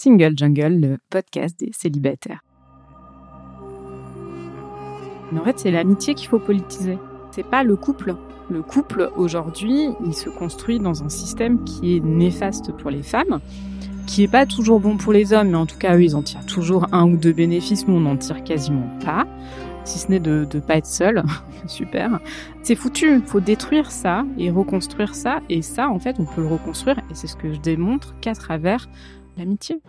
Single Jungle, le podcast des célibataires. En fait, c'est l'amitié qu'il faut politiser. C'est pas le couple. Le couple, aujourd'hui, il se construit dans un système qui est néfaste pour les femmes, qui est pas toujours bon pour les hommes, mais en tout cas, eux, ils en tirent toujours un ou deux bénéfices. Nous, on n'en tire quasiment pas si ce n'est de ne pas être seul. Super. C'est foutu. Il faut détruire ça et reconstruire ça. Et ça, en fait, on peut le reconstruire. Et c'est ce que je démontre qu'à travers l'amitié.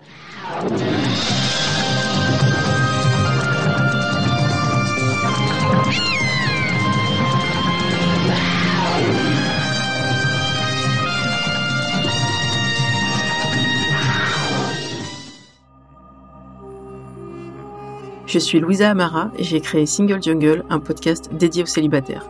Je suis Louisa Amara et j'ai créé Single Jungle, un podcast dédié aux célibataires.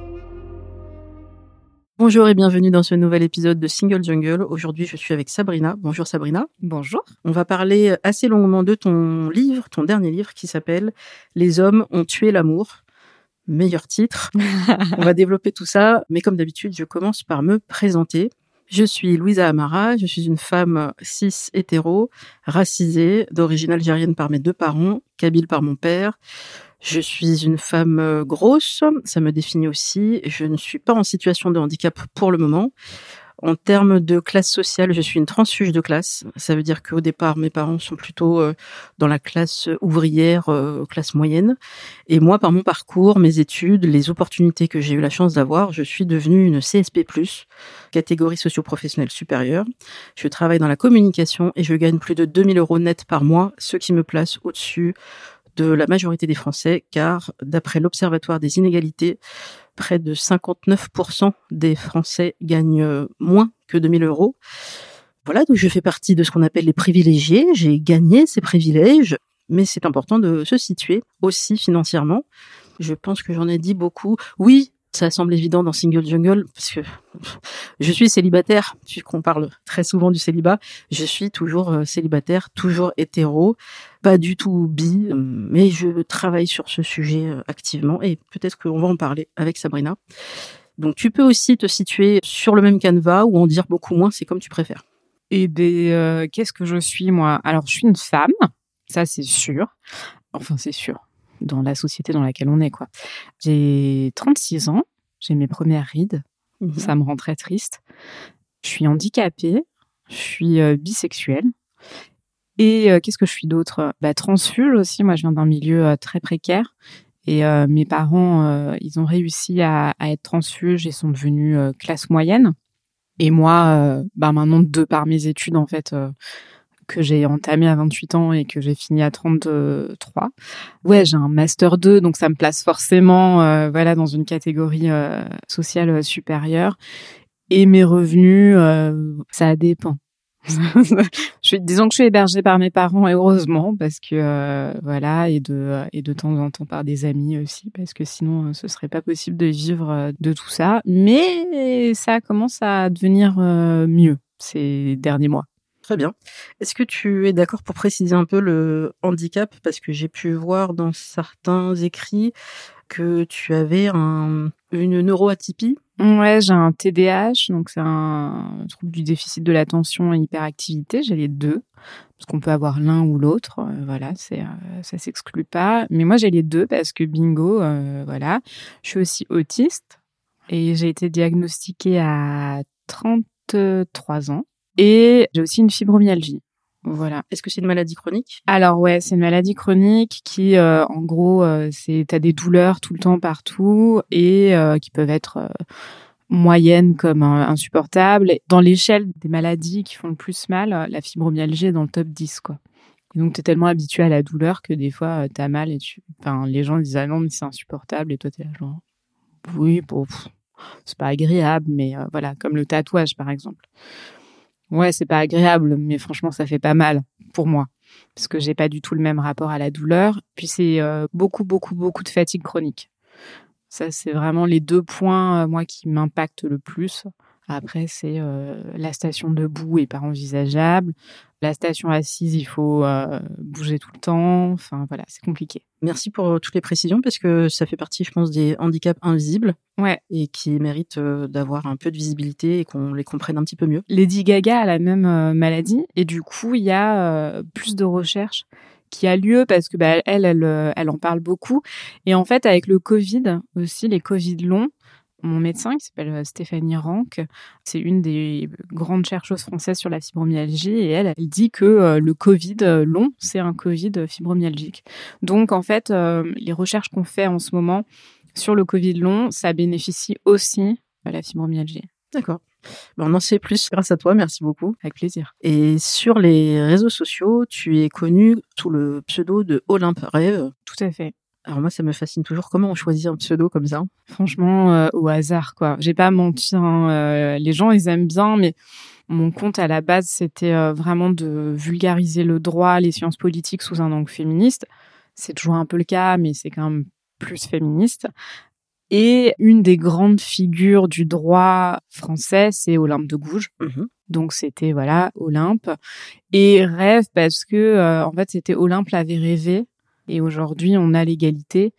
Bonjour et bienvenue dans ce nouvel épisode de Single Jungle. Aujourd'hui, je suis avec Sabrina. Bonjour Sabrina. Bonjour. On va parler assez longuement de ton livre, ton dernier livre qui s'appelle Les hommes ont tué l'amour. Meilleur titre. On va développer tout ça, mais comme d'habitude, je commence par me présenter. Je suis Louisa Amara, je suis une femme cis hétéro, racisée, d'origine algérienne par mes deux parents, kabyle par mon père. Je suis une femme euh, grosse, ça me définit aussi. Je ne suis pas en situation de handicap pour le moment. En termes de classe sociale, je suis une transfuge de classe. Ça veut dire qu'au départ, mes parents sont plutôt euh, dans la classe ouvrière, euh, classe moyenne. Et moi, par mon parcours, mes études, les opportunités que j'ai eu la chance d'avoir, je suis devenue une CSP+, catégorie socio-professionnelle supérieure. Je travaille dans la communication et je gagne plus de 2000 euros net par mois, ce qui me place au-dessus de la majorité des Français, car d'après l'Observatoire des inégalités, près de 59% des Français gagnent moins que 2000 euros. Voilà, donc je fais partie de ce qu'on appelle les privilégiés. J'ai gagné ces privilèges, mais c'est important de se situer aussi financièrement. Je pense que j'en ai dit beaucoup. Oui, ça semble évident dans Single Jungle parce que je suis célibataire, puisqu'on parle très souvent du célibat. Je suis toujours euh, célibataire, toujours hétéro, pas du tout bi, mais je travaille sur ce sujet euh, activement et peut-être qu'on va en parler avec Sabrina. Donc tu peux aussi te situer sur le même canevas ou en dire beaucoup moins, c'est comme tu préfères. Et des euh, qu'est-ce que je suis moi? Alors je suis une femme, ça c'est sûr. Enfin c'est sûr dans la société dans laquelle on est. quoi. J'ai 36 ans, j'ai mes premières rides, mmh ça me rend très triste. Je suis handicapée, je suis euh, bisexuelle. Et euh, qu'est-ce que je suis d'autre? Bah, Transfuge aussi, moi je viens d'un milieu euh, très précaire. Et mes parents, ils ont réussi à, à, être transfuges et sont devenus classe moyenne. Et moi, bah maintenant, de par mes études, en fait, que j'ai entamé à 28 ans et que j'ai fini à 33. Ouais, j'ai un master 2 donc ça me place forcément euh, voilà dans une catégorie euh, sociale euh, supérieure et mes revenus ça dépend. je suis, disons que je suis hébergée par mes parents et heureusement parce que voilà et de et de temps en temps par des amis aussi parce que sinon ce serait pas possible de vivre de tout ça mais ça commence à devenir mieux ces derniers mois Très bien. Est-ce que tu es d'accord pour préciser un peu le handicap? Parce que j'ai pu voir dans certains écrits que tu avais un, une neuroatypie. Ouais, j'ai un TDAH, donc c'est un trouble du déficit de l'attention et hyperactivité. J'ai les deux, parce qu'on peut avoir l'un ou l'autre. Euh, voilà, c'est euh, ça s'exclut pas. Mais moi, j'ai les deux parce que bingo, euh, voilà. Je suis aussi autiste et j'ai été diagnostiquée à 33 ans. Et j'ai aussi une fibromyalgie. Voilà. Est-ce que c'est une maladie chronique? Alors ouais, c'est une maladie chronique qui, euh, en gros, euh, c'est t'as des douleurs tout le temps partout et euh, qui peuvent être euh, moyennes comme insupportables. Dans l'échelle des maladies qui font le plus mal, la fibromyalgie est dans le top 10 quoi. Et donc t'es tellement habitué à la douleur que des fois t'as mal et tu, enfin les gens disent ah non mais c'est insupportable et toi t'es là genre oui bon c'est pas agréable mais voilà comme le tatouage par exemple. Ouais, c'est pas agréable, mais franchement, ça fait pas mal pour moi parce que j'ai pas du tout le même rapport à la douleur. Puis c'est euh, beaucoup, beaucoup, beaucoup de fatigue chronique. Ça, c'est vraiment les deux points, euh, moi, qui m'impactent le plus. Après, c'est euh, la station debout est pas envisageable. La station assise, il faut euh, bouger tout le temps. Enfin, voilà, c'est compliqué. Merci pour toutes les précisions parce que ça fait partie, je pense, des handicaps invisibles. Ouais. Et qui méritent d'avoir un peu de visibilité et qu'on les comprenne un petit peu mieux. Lady Gaga a la même maladie et du coup, il y a plus de recherches qui a lieu parce que bah, elle, elle, elle en parle beaucoup. Et en fait, avec le Covid aussi, les Covid longs, mon médecin qui s'appelle euh, Stéphanie Rank, c'est une des grandes chercheuses françaises sur la fibromyalgie et elle, elle dit que euh, le Covid euh, long, c'est un Covid fibromyalgique. Donc en fait, les recherches qu'on fait en ce moment sur le Covid long, ça bénéficie aussi à la fibromyalgie. D'accord. Ben, on en sait plus grâce à toi, merci beaucoup. Avec plaisir. Et sur les réseaux sociaux, tu es connu sous le pseudo de Olympe Rêve. Tout à fait. Alors moi, ça me fascine toujours. Comment on choisit un pseudo comme ça Franchement, euh, au hasard, quoi. J'ai pas menti. Hein. Euh, les gens, ils aiment bien, mais mon compte à la base, c'était euh, vraiment de vulgariser le droit, les sciences politiques sous un angle féministe. C'est toujours un peu le cas, mais c'est quand même plus féministe. Et une des grandes figures du droit français, c'est Olympe de Gouges. Mmh Donc c'était voilà Olympe et rêve parce que en fait c'était Olympe l'avait rêvé et aujourd'hui, on a l'égalité,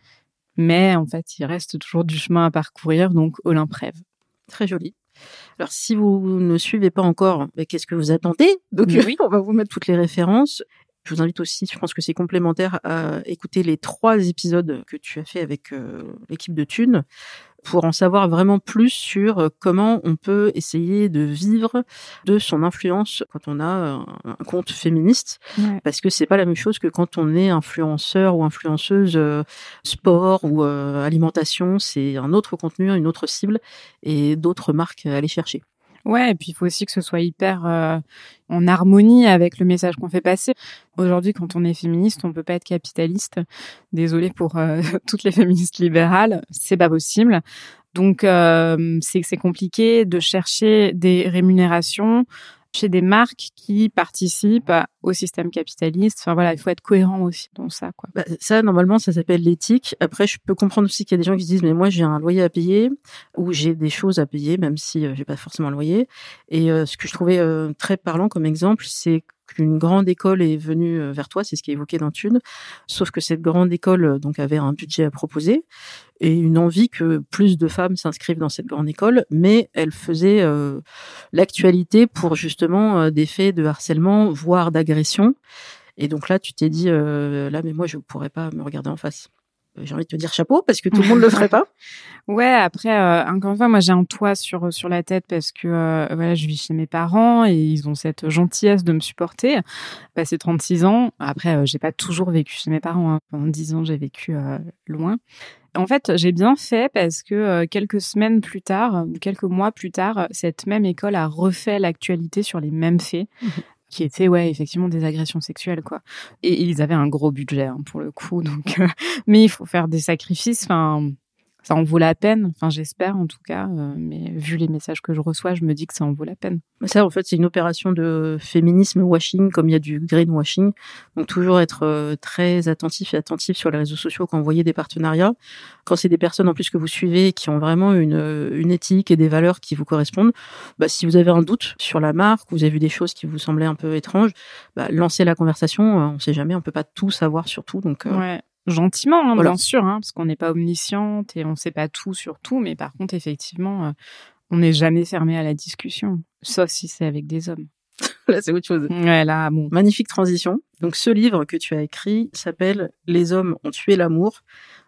mais en fait, il reste toujours du chemin à parcourir, donc Olympe rêve. Très joli. Alors, si vous ne suivez pas encore, qu'est-ce que vous attendez? Donc, oui. on va vous mettre toutes les références. Je vous invite aussi, je pense que c'est complémentaire, à écouter les trois épisodes que tu as fait avec euh, l'équipe de Thune pour en savoir vraiment plus sur euh, comment on peut essayer de vivre de son influence quand on a euh, un compte féministe. Parce que c'est pas la même chose que quand on est influenceur ou influenceuse sport ou alimentation. C'est un autre contenu une autre cible et d'autres marques à aller chercher Ouais, et puis il faut aussi que ce soit hyper euh, en harmonie avec le message qu'on fait passer. Aujourd'hui, quand on est féministe, on peut pas être capitaliste. Désolée pour euh, toutes les féministes libérales, c'est pas possible. Donc euh, c'est c'est compliqué de chercher des rémunérations chez des marques qui participent au système capitaliste. Enfin voilà, il faut être cohérent aussi dans ça. Quoi. Bah, ça, normalement, ça s'appelle l'éthique. Après, je peux comprendre aussi qu'il y a des gens qui se disent, mais moi, j'ai un loyer à payer ou j'ai des choses à payer, même si euh, j'ai pas forcément un loyer. Et euh, ce que je trouvais euh, très parlant comme exemple, c'est qu'une grande école est venue euh, vers toi, c'est ce qui est évoqué dans Thune, sauf que cette grande école euh, donc avait un budget à proposer et une envie que plus de femmes s'inscrivent dans cette grande école, mais elle faisait euh, l'actualité pour justement des faits de harcèlement, voire d'agression. Et donc là, tu t'es dit, là, mais moi, je ne pourrais pas me regarder en face j'ai envie de te dire chapeau parce que tout le monde le ferait pas. Ouais, après euh, encore une fois, moi j'ai un toit sur sur la tête parce que euh, voilà, je vis chez mes parents et ils ont cette gentillesse de me supporter. Passé 36 ans, après euh, j'ai pas toujours vécu chez mes parents. Hein. Pendant 10 ans, j'ai vécu euh, loin. En fait, j'ai bien fait parce que quelques semaines plus tard, quelques mois plus tard, cette même école a refait l'actualité sur les mêmes faits. Qui étaient ouais effectivement des agressions sexuelles quoi. Et ils avaient un gros budget hein, pour le coup donc euh, mais il faut faire des sacrifices enfin ça en vaut la peine. Enfin, j'espère en tout cas. Euh, mais vu les messages que je reçois, je me dis que ça en vaut la peine. Ça, en fait, c'est une opération de féminisme washing, comme il y a du greenwashing. Donc toujours être euh, très attentif et attentif sur les réseaux sociaux quand vous voyez des partenariats. Quand c'est des personnes en plus que vous suivez qui ont vraiment une, une éthique et des valeurs qui vous correspondent, bah, si vous avez un doute sur la marque, vous avez vu des choses qui vous semblaient un peu étranges, bah, lancez la conversation. On ne sait jamais, on peut pas tout savoir sur tout. Donc, ouais gentiment, hein, bien sûr, hein, parce qu'on n'est pas omnisciente et on ne sait pas tout sur tout, mais par contre, effectivement, euh, on n'est jamais fermé à la discussion, sauf si c'est avec des hommes. là, c'est autre chose. Ouais, là, bon. Magnifique transition. Donc, ce livre que tu as écrit s'appelle Les hommes ont tué l'amour.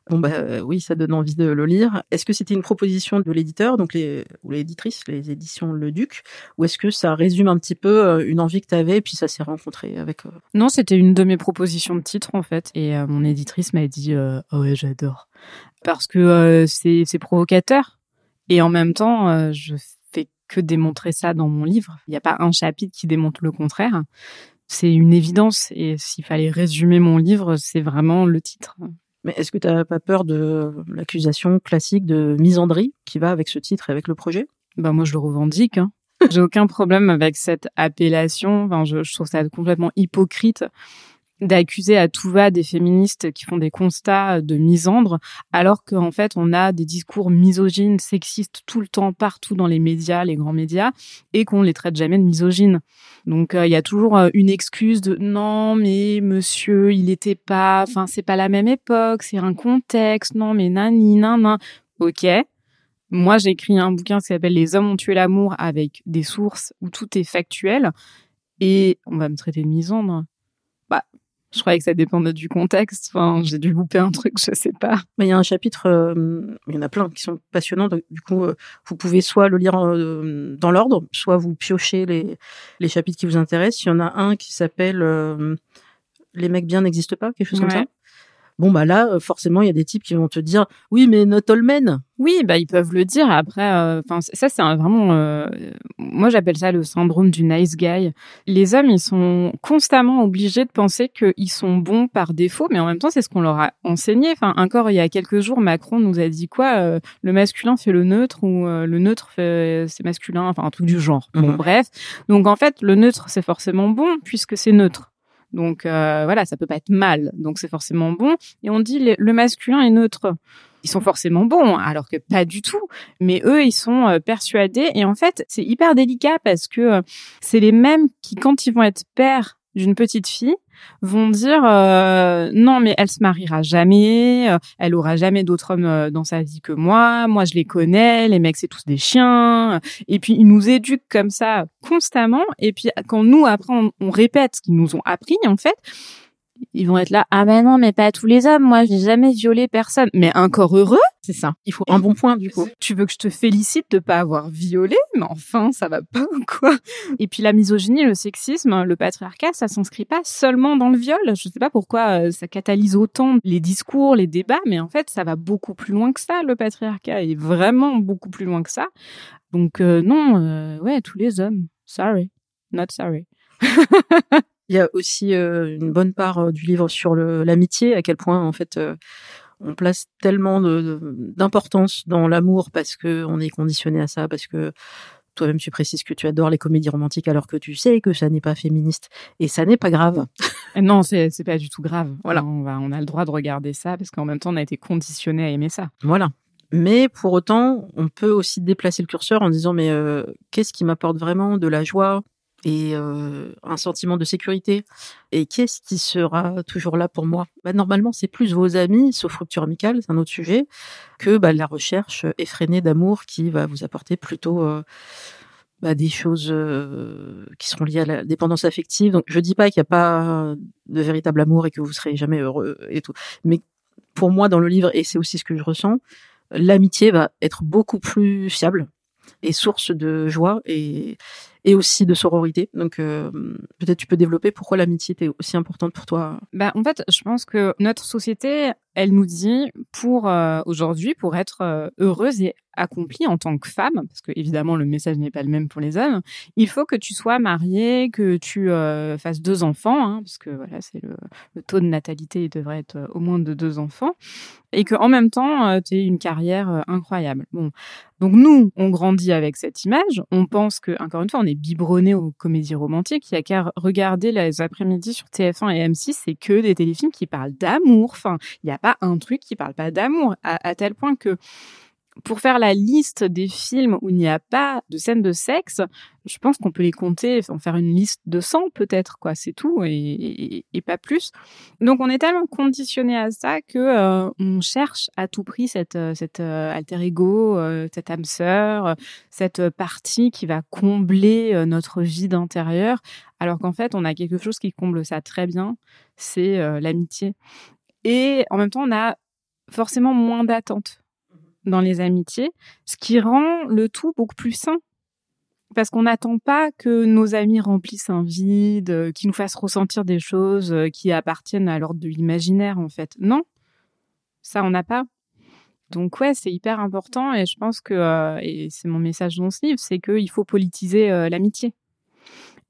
Bon bah euh, oui, ça donne envie de le lire. Est-ce que c'était une proposition de l'éditeur, donc les ou l'éditrice, les éditions Le Duc, ou est-ce que ça résume un petit peu euh, une envie que tu avais et puis ça s'est rencontré avec euh Non, c'était une de mes propositions de titre en fait, et mon éditrice m'a dit oh ouais j'adore parce que c'est c'est provocateur et en même temps je fais que démontrer ça dans mon livre. Il n'y a pas un chapitre qui démontre le contraire. C'est une évidence et s'il fallait résumer mon livre, c'est vraiment le titre. Mais est-ce que tu n'as pas peur de l'accusation classique de misandrie qui va avec ce titre et avec le projet? Bah moi je le revendique. Hein. J'ai aucun problème avec cette appellation. Enfin, je, je trouve ça complètement hypocrite d'accuser à tout va des féministes qui font des constats de misandre, alors qu'en fait on a des discours misogynes, sexistes tout le temps partout dans les médias, les grands médias, et qu'on les traite jamais de misogynes. Donc euh, il y a toujours euh, une excuse de non mais monsieur il était pas, enfin c'est pas la même époque, c'est un contexte, non mais nani nan Ok, moi j'ai écrit un bouquin qui s'appelle Les hommes ont tué l'amour avec des sources où tout est factuel, et on va me traiter de misandre. Bah je croyais que ça dépendait du contexte. Enfin, j'ai dû louper un truc, je sais pas. Mais il y a un chapitre, euh, il y en a plein qui sont passionnants. Donc, du coup, euh, vous pouvez soit le lire euh, dans l'ordre, soit vous piochez les, les chapitres qui vous intéressent. Il y en a un qui s'appelle Les mecs bien n'existent pas, quelque chose comme ça. Bon, bah là, euh, forcément, il y a des types qui vont te dire Oui, mais not all men. Oui, bah, ils peuvent le dire. Après, euh, enfin, ça, c'est vraiment. Euh, moi, j'appelle ça le syndrome du nice guy. Les hommes, ils sont constamment obligés de penser qu'ils sont bons par défaut, mais en même temps, c'est ce qu'on leur a enseigné. Enfin, encore il y a quelques jours, Macron nous a dit quoi Le masculin fait le neutre ou le neutre fait c'est masculin, enfin, un truc du genre. Bon, mhm. bref. Donc, en fait, le neutre, c'est forcément bon puisque c'est neutre. Donc euh, voilà, ça peut pas être mal. Donc c'est forcément bon. Et on dit le, masculin est neutre. Ils sont forcément bons, alors que pas du tout. Mais eux, ils sont euh, persuadés. Et en fait, c'est hyper délicat parce que euh, c'est les mêmes qui, quand ils vont être pères d'une petite fille, vont dire euh, non mais elle se mariera jamais, euh, elle aura jamais d'autres hommes euh, dans sa vie que moi, moi je les connais, les mecs c'est tous des chiens. Et puis ils nous éduquent comme ça constamment. Et puis quand nous après on répète ce qu'ils nous ont appris en fait, ils vont être là ah ben non mais pas tous les hommes moi j'ai jamais violé personne. Mais encore heureux c'est ça. Il faut un bon point du coup. Tu veux que je te félicite de pas avoir violé mais enfin ça va pas quoi? Et puis la misogynie le sexisme le patriarcat ça s'inscrit pas seulement dans le viol. Je sais pas pourquoi euh, ça catalyse autant les discours les débats mais en fait ça va beaucoup plus loin que ça le patriarcat est vraiment beaucoup plus loin que ça. Donc euh, non euh, ouais tous les hommes. Sorry. Not sorry Il y a aussi euh, une bonne part euh, du livre sur l'amitié, à quel point en fait euh, on place tellement d'importance dans l'amour parce que on est conditionné à ça, parce que toi-même tu précises que tu adores les comédies romantiques alors que tu sais que ça n'est pas féministe et ça n'est pas grave. non, c'est pas du tout grave. Voilà, on va on a le droit de regarder ça parce qu'en même temps on a été conditionné à aimer ça. Voilà. Mais pour autant, on peut aussi déplacer le curseur en disant mais qu'est-ce qui m'apporte vraiment de la joie, et euh, un sentiment de sécurité. Et qu'est-ce qui sera toujours là pour moi? Bah, Normalement, c'est plus vos amis, sauf rupture amicale, c'est un autre sujet, que bah, la recherche effrénée d'amour qui va vous apporter plutôt euh, bah, des choses euh, qui seront liées à la dépendance affective. Donc, je dis pas qu'il n'y a pas de véritable amour et que vous serez jamais heureux et tout. Mais pour moi, dans le livre, et c'est aussi ce que je ressens, l'amitié va être beaucoup plus fiable et source de joie et, et aussi de sororité. Donc euh, peut-être tu peux développer pourquoi l'amitié était aussi importante pour toi. Bah en fait, je pense que notre société, elle nous dit pour euh, aujourd'hui, pour être euh, heureuse et accomplie en tant que femme, parce que évidemment le message n'est pas le même pour les hommes, il faut que tu sois mariée, que tu fasses deux enfants, hein, parce que voilà c'est le, le, taux de natalité il devrait être au moins de deux enfants, et que en même temps tu aies une carrière incroyable. Bon, donc nous on grandit avec cette image, on pense que encore une fois on est biberonné aux comédies romantiques. Il a qu'à regarder les après-midi sur TF1 et M6, c'est que des téléfilms qui parlent d'amour. Enfin, il n'y a pas un truc qui parle pas d'amour, à, tel point que pour faire la liste des films où il n'y a pas de scène de sexe, je pense qu'on peut les compter, en faire une liste de 100 peut-être, quoi, c'est tout, et, pas plus. Donc on est tellement conditionné à ça que euh, on cherche à tout prix cette, euh, cette euh, alter ego, cette âme sœur, cette partie qui va combler notre vie d'intérieur, alors qu'en fait on a quelque chose qui comble ça très bien, c'est l'amitié. Et en même temps on a forcément moins d'attentes dans les amitiés, ce qui rend le tout beaucoup plus sain. Parce qu'on n'attend pas que nos amis remplissent un vide, euh, qui nous fassent ressentir des choses euh, qui appartiennent à l'ordre de l'imaginaire, en fait. Non, ça, on n'a pas. Donc ouais, c'est hyper important et je pense que, euh, et c'est mon message dans ce livre, c'est qu'il faut politiser l'amitié.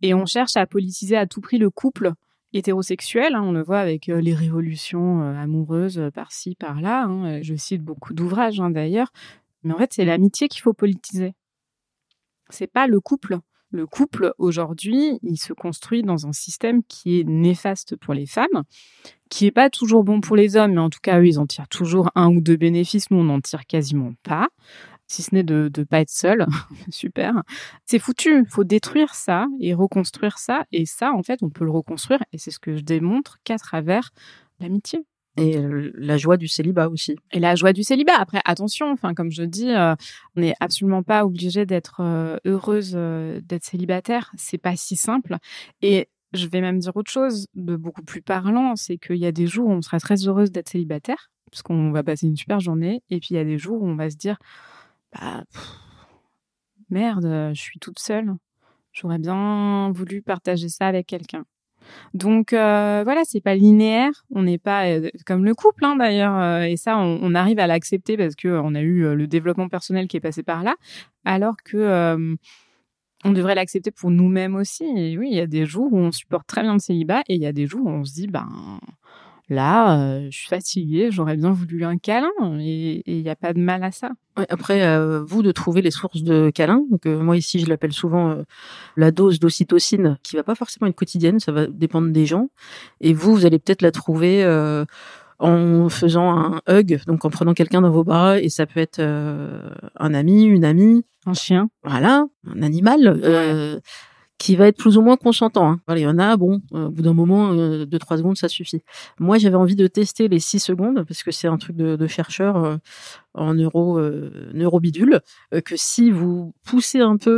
Et on cherche à politiser à tout prix le couple hétérosexuel. Hein, on le voit avec euh, les révolutions euh, amoureuses euh, par-ci, par-là. Hein, je cite beaucoup d'ouvrages hein, d'ailleurs. Mais en fait, c'est l'amitié qu'il faut politiser. C'est pas le couple. Le couple, aujourd'hui, il se construit dans un système qui est néfaste pour les femmes, qui est pas toujours bon pour les hommes, mais en tout cas, eux, ils en tirent toujours un ou deux bénéfices. Nous, on n'en tire quasiment pas, si ce n'est de ne pas être seul. Super. C'est foutu. Il faut détruire ça et reconstruire ça. Et ça, en fait, on peut le reconstruire. Et c'est ce que je démontre qu'à travers l'amitié. Et la joie du célibat aussi. Et la joie du célibat. Après, attention, enfin, comme je dis, euh, on n'est absolument pas obligé d'être euh, heureuse euh, d'être célibataire. C'est pas si simple. Et je vais même dire autre chose de beaucoup plus parlant, c'est qu'il y a des jours où on sera très heureuse d'être célibataire, parce qu'on va passer une super journée, et puis il y a des jours où on va se dire, bah, merde, je suis toute seule. J'aurais bien voulu partager ça avec quelqu'un. Donc euh, voilà, c'est pas linéaire. On n'est pas euh, comme le couple hein, d'ailleurs, euh, et ça, on, arrive à l'accepter parce que on a eu le développement personnel qui est passé par là, alors que on devrait l'accepter pour nous-mêmes aussi. Oui, il y a des jours où on supporte très bien le célibat, et il y a des jours où on se dit, ben Là, euh, je suis fatiguée, j'aurais bien voulu un câlin et il n'y a pas de mal à ça. après, euh, vous de trouver les sources de câlins. Donc euh, moi ici, je l'appelle souvent la dose d'ocytocine, qui va pas forcément être quotidienne, ça va dépendre des gens. Et vous, vous allez peut-être la trouver en faisant un hug, donc en prenant quelqu'un dans vos bras, et ça peut être un ami, une amie, un chien, voilà, un animal qui va être plus ou moins consentant. Hein. Voilà, il y en a, bon, euh, au bout d'un moment, euh, deux trois secondes, ça suffit. Moi, j'avais envie de tester les six secondes parce que c'est un truc de, de chercheur euh, en neuro neurobidule que si vous poussez un peu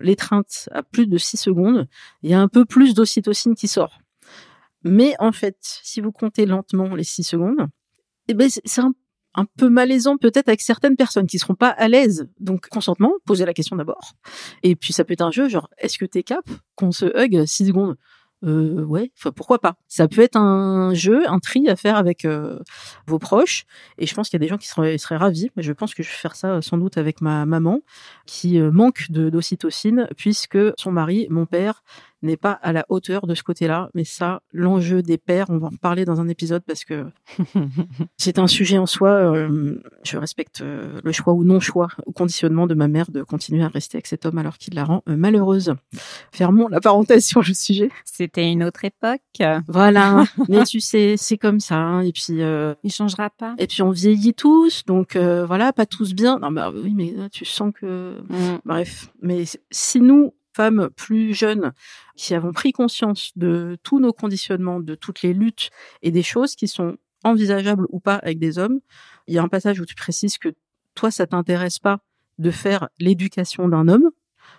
l'étreinte à plus de six secondes, il y a un peu plus d'ocytocine qui sort. Mais en fait, si vous comptez lentement les six secondes, eh ben c'est un un peu malaisant peut-être avec certaines personnes qui seront pas à l'aise. Donc consentement, posez la question d'abord. Et puis ça peut être un jeu genre est-ce que t'es cap qu'on se hug 6 secondes? Euh, ouais, enfin pourquoi pas? Ça peut être un jeu, un tri à faire avec euh, vos proches. Et je pense qu'il y a des gens qui seraient, seraient ravis. Mais je pense que je vais faire ça sans doute avec ma maman, qui euh, manque de d'ocytocine puisque son mari, mon père, n'est pas à la hauteur de ce côté-là. Mais ça, l'enjeu des pères, on va en reparler dans un épisode parce que c'est un sujet en soi. Euh, je respecte euh, le choix ou non-choix ou conditionnement de ma mère de continuer à rester avec cet homme alors qu'il la rend euh, malheureuse. Fermons la parenthèse sur le sujet. C'était une autre époque. Voilà. Mais tu sais, c'est comme ça. Hein. Et puis, il changera pas. Et puis, on vieillit tous, donc voilà, pas tous bien. Non, bah oui, mais tu sens que. Mm. Bref. Mais si nous, femmes plus jeunes qui avons pris conscience de tous nos conditionnements, de toutes les luttes et des choses qui sont envisageables ou pas avec des hommes. Il y a un passage où tu précises que toi, ça t'intéresse pas de faire l'éducation d'un homme,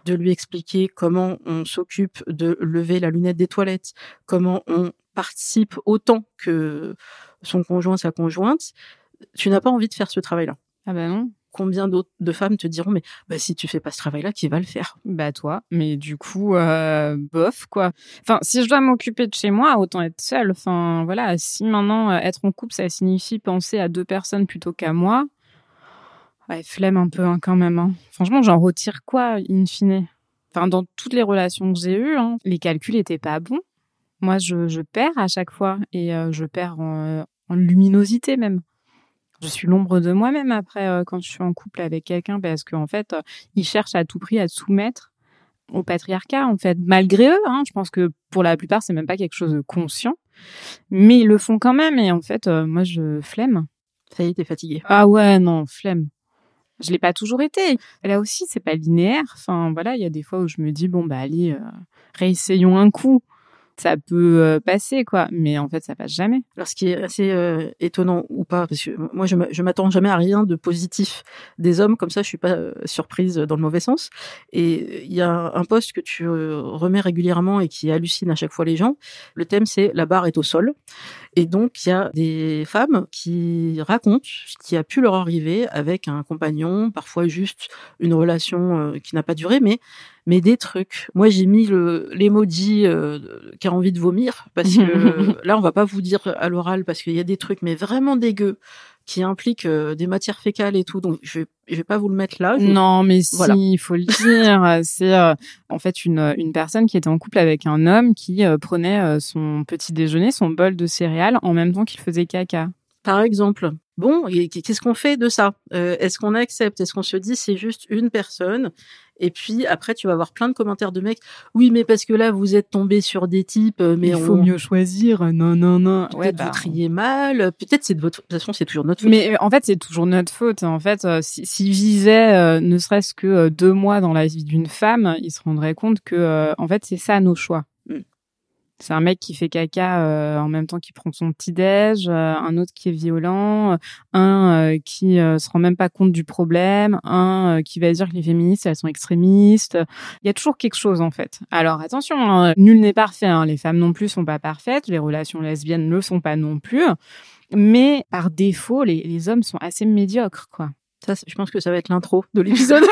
de lui expliquer comment on s'occupe de lever la lunette des toilettes, comment on participe autant que son conjoint, sa conjointe. Tu n'as pas envie de faire ce travail-là. Ah ben non combien d'autres de femmes te diront mais bah, si tu fais pas ce travail-là, qui va le faire? Bah toi. Mais du coup, euh, bof quoi. Enfin, si je dois m'occuper de chez moi, autant être seule. Enfin voilà, si maintenant euh, être en couple, ça signifie penser à deux personnes plutôt qu'à moi, ouais, flemme un peu hein, quand même. Hein. Franchement, j'en retire quoi in fine? Enfin, dans toutes les relations que j'ai eues, hein, les calculs étaient pas bons. Moi, je, je perds à chaque fois et euh, je perds en luminosité même je suis l'ombre de moi-même après euh, quand je suis en couple avec quelqu'un parce qu'en fait, euh, ils cherchent à tout prix à soumettre au patriarcat en fait, malgré eux. Hein, je pense que pour la plupart, c'est même pas quelque chose de conscient, mais ils le font quand même. Et en fait, euh, moi, je flemme. Ça y est, t'es fatiguée. Ah ouais, non, flemme. Je l'ai pas toujours été. Là aussi, c'est pas linéaire. Enfin, voilà, il y a des fois où je me dis bon bah allez, réessayons un coup ça peut euh, passer quoi. Mais en fait ça passe jamais. Alors ce qui est assez euh, étonnant ou pas parce que moi je m'attends jamais à rien de positif des hommes. Comme ça je suis pas euh, surprise dans le mauvais sens. Et il y a un poste que tu remets régulièrement et qui hallucine à chaque fois les gens. Le thème c'est la barre est au sol et donc il y a des femmes qui racontent ce qui a pu leur arriver avec un compagnon parfois juste une relation qui n'a pas duré mais mais des trucs. Moi, j'ai mis le l'emoji euh, qui a envie de vomir parce que là, on va pas vous dire à l'oral parce qu'il y a des trucs mais vraiment dégueux qui impliquent euh, des matières fécales et tout. Donc, je vais, je vais pas vous le mettre là. Non, mais si, il faut le dire. C'est euh, en fait une, une personne qui était en couple avec un homme qui euh, prenait son petit déjeuner, son bol de céréales en même temps qu'il faisait caca. Par exemple. Bon, qu'est-ce qu'on fait de ça? Est-ce qu'on accepte? Est-ce qu'on se dit c'est juste une personne Et puis après, tu vas avoir plein de commentaires de mecs. Oui, mais parce que là, vous êtes tombé sur des types, euh, mais il faut on- mieux choisir. Non, non, non. Peut-être bah, vous triez mal. Peut-être c'est de votre. De toute façon, c'est toujours notre faute. Mais euh, en fait, c'est toujours notre faute. En fait, euh, si- s'ils visaient euh, ne serait-ce que euh, deux mois dans la vie d'une femme, ils se rendraient compte que, euh, en fait, c'est ça nos choix. C'est un mec qui fait caca euh, en même temps qu'il prend son petit déj, un autre qui est violent, euh, un euh, qui euh, se rend même pas compte du problème, un euh, qui va dire que les féministes elles sont extrémistes. Il y a toujours quelque chose en fait. Alors attention, hein, nul n'est parfait. hein, les femmes non plus sont pas parfaites, les relations lesbiennes ne le sont pas non plus. Mais par défaut, les, les hommes sont assez médiocres, quoi. Ça, je pense que ça va être l'intro de l'épisode.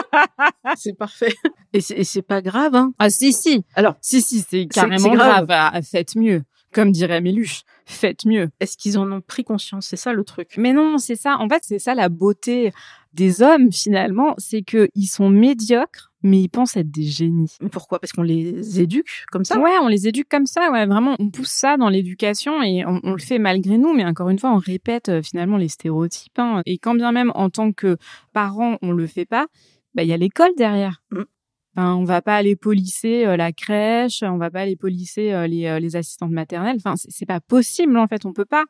c'est parfait. Et c'est pas grave, hein. Ah si si. Alors, Si si, c'est carrément grave. grave. Ah, faites mieux, comme dirait Méluche. Faites mieux. est-ce qu'ils en ont pris conscience? C'est ça le truc. Mais non, c'est ça. En fait, c'est ça la beauté des hommes finalement, c'est que ils sont médiocres, mais ils pensent être des génies. Pourquoi? Parce qu'on les éduque comme ça? Ouais, on les éduque comme ça. Ouais, vraiment, on pousse ça dans l'éducation et on, on le fait malgré nous. Mais encore une fois, on répète euh, finalement les stéréotypes. hein. Et quand bien même en tant que parents, on le fait pas, bah il y a l'école derrière. Mm. Enfin, on va pas aller polisser euh, la crèche, on va pas aller polisser euh, les, les assistantes maternelles. Enfin, c'est pas possible en fait, on peut pas.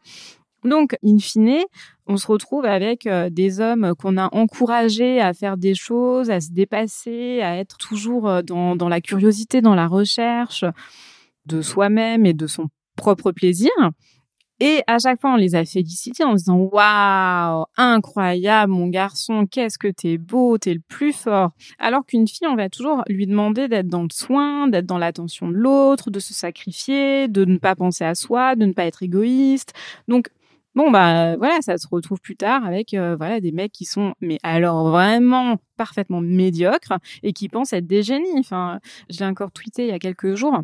Donc, in fine, on se retrouve avec euh, des hommes qu'on a encouragés à faire des choses, à se dépasser, à être toujours euh, dans, la curiosité, dans la recherche de soi-même et de son propre plaisir. Et à chaque fois, on les a félicités en disant waouh, incroyable, mon garçon, qu'est-ce que t'es beau, t'es le plus fort. Alors qu'une fille, on va toujours lui demander d'être dans le soin, d'être dans l'attention de l'autre, de se sacrifier, de ne pas penser à soi, de ne pas être égoïste. Donc Bon bah voilà, ça se retrouve plus tard avec euh, voilà des mecs qui sont mais alors vraiment parfaitement médiocres et qui pensent être des génies. Enfin, je l'ai encore tweeté il y a quelques jours.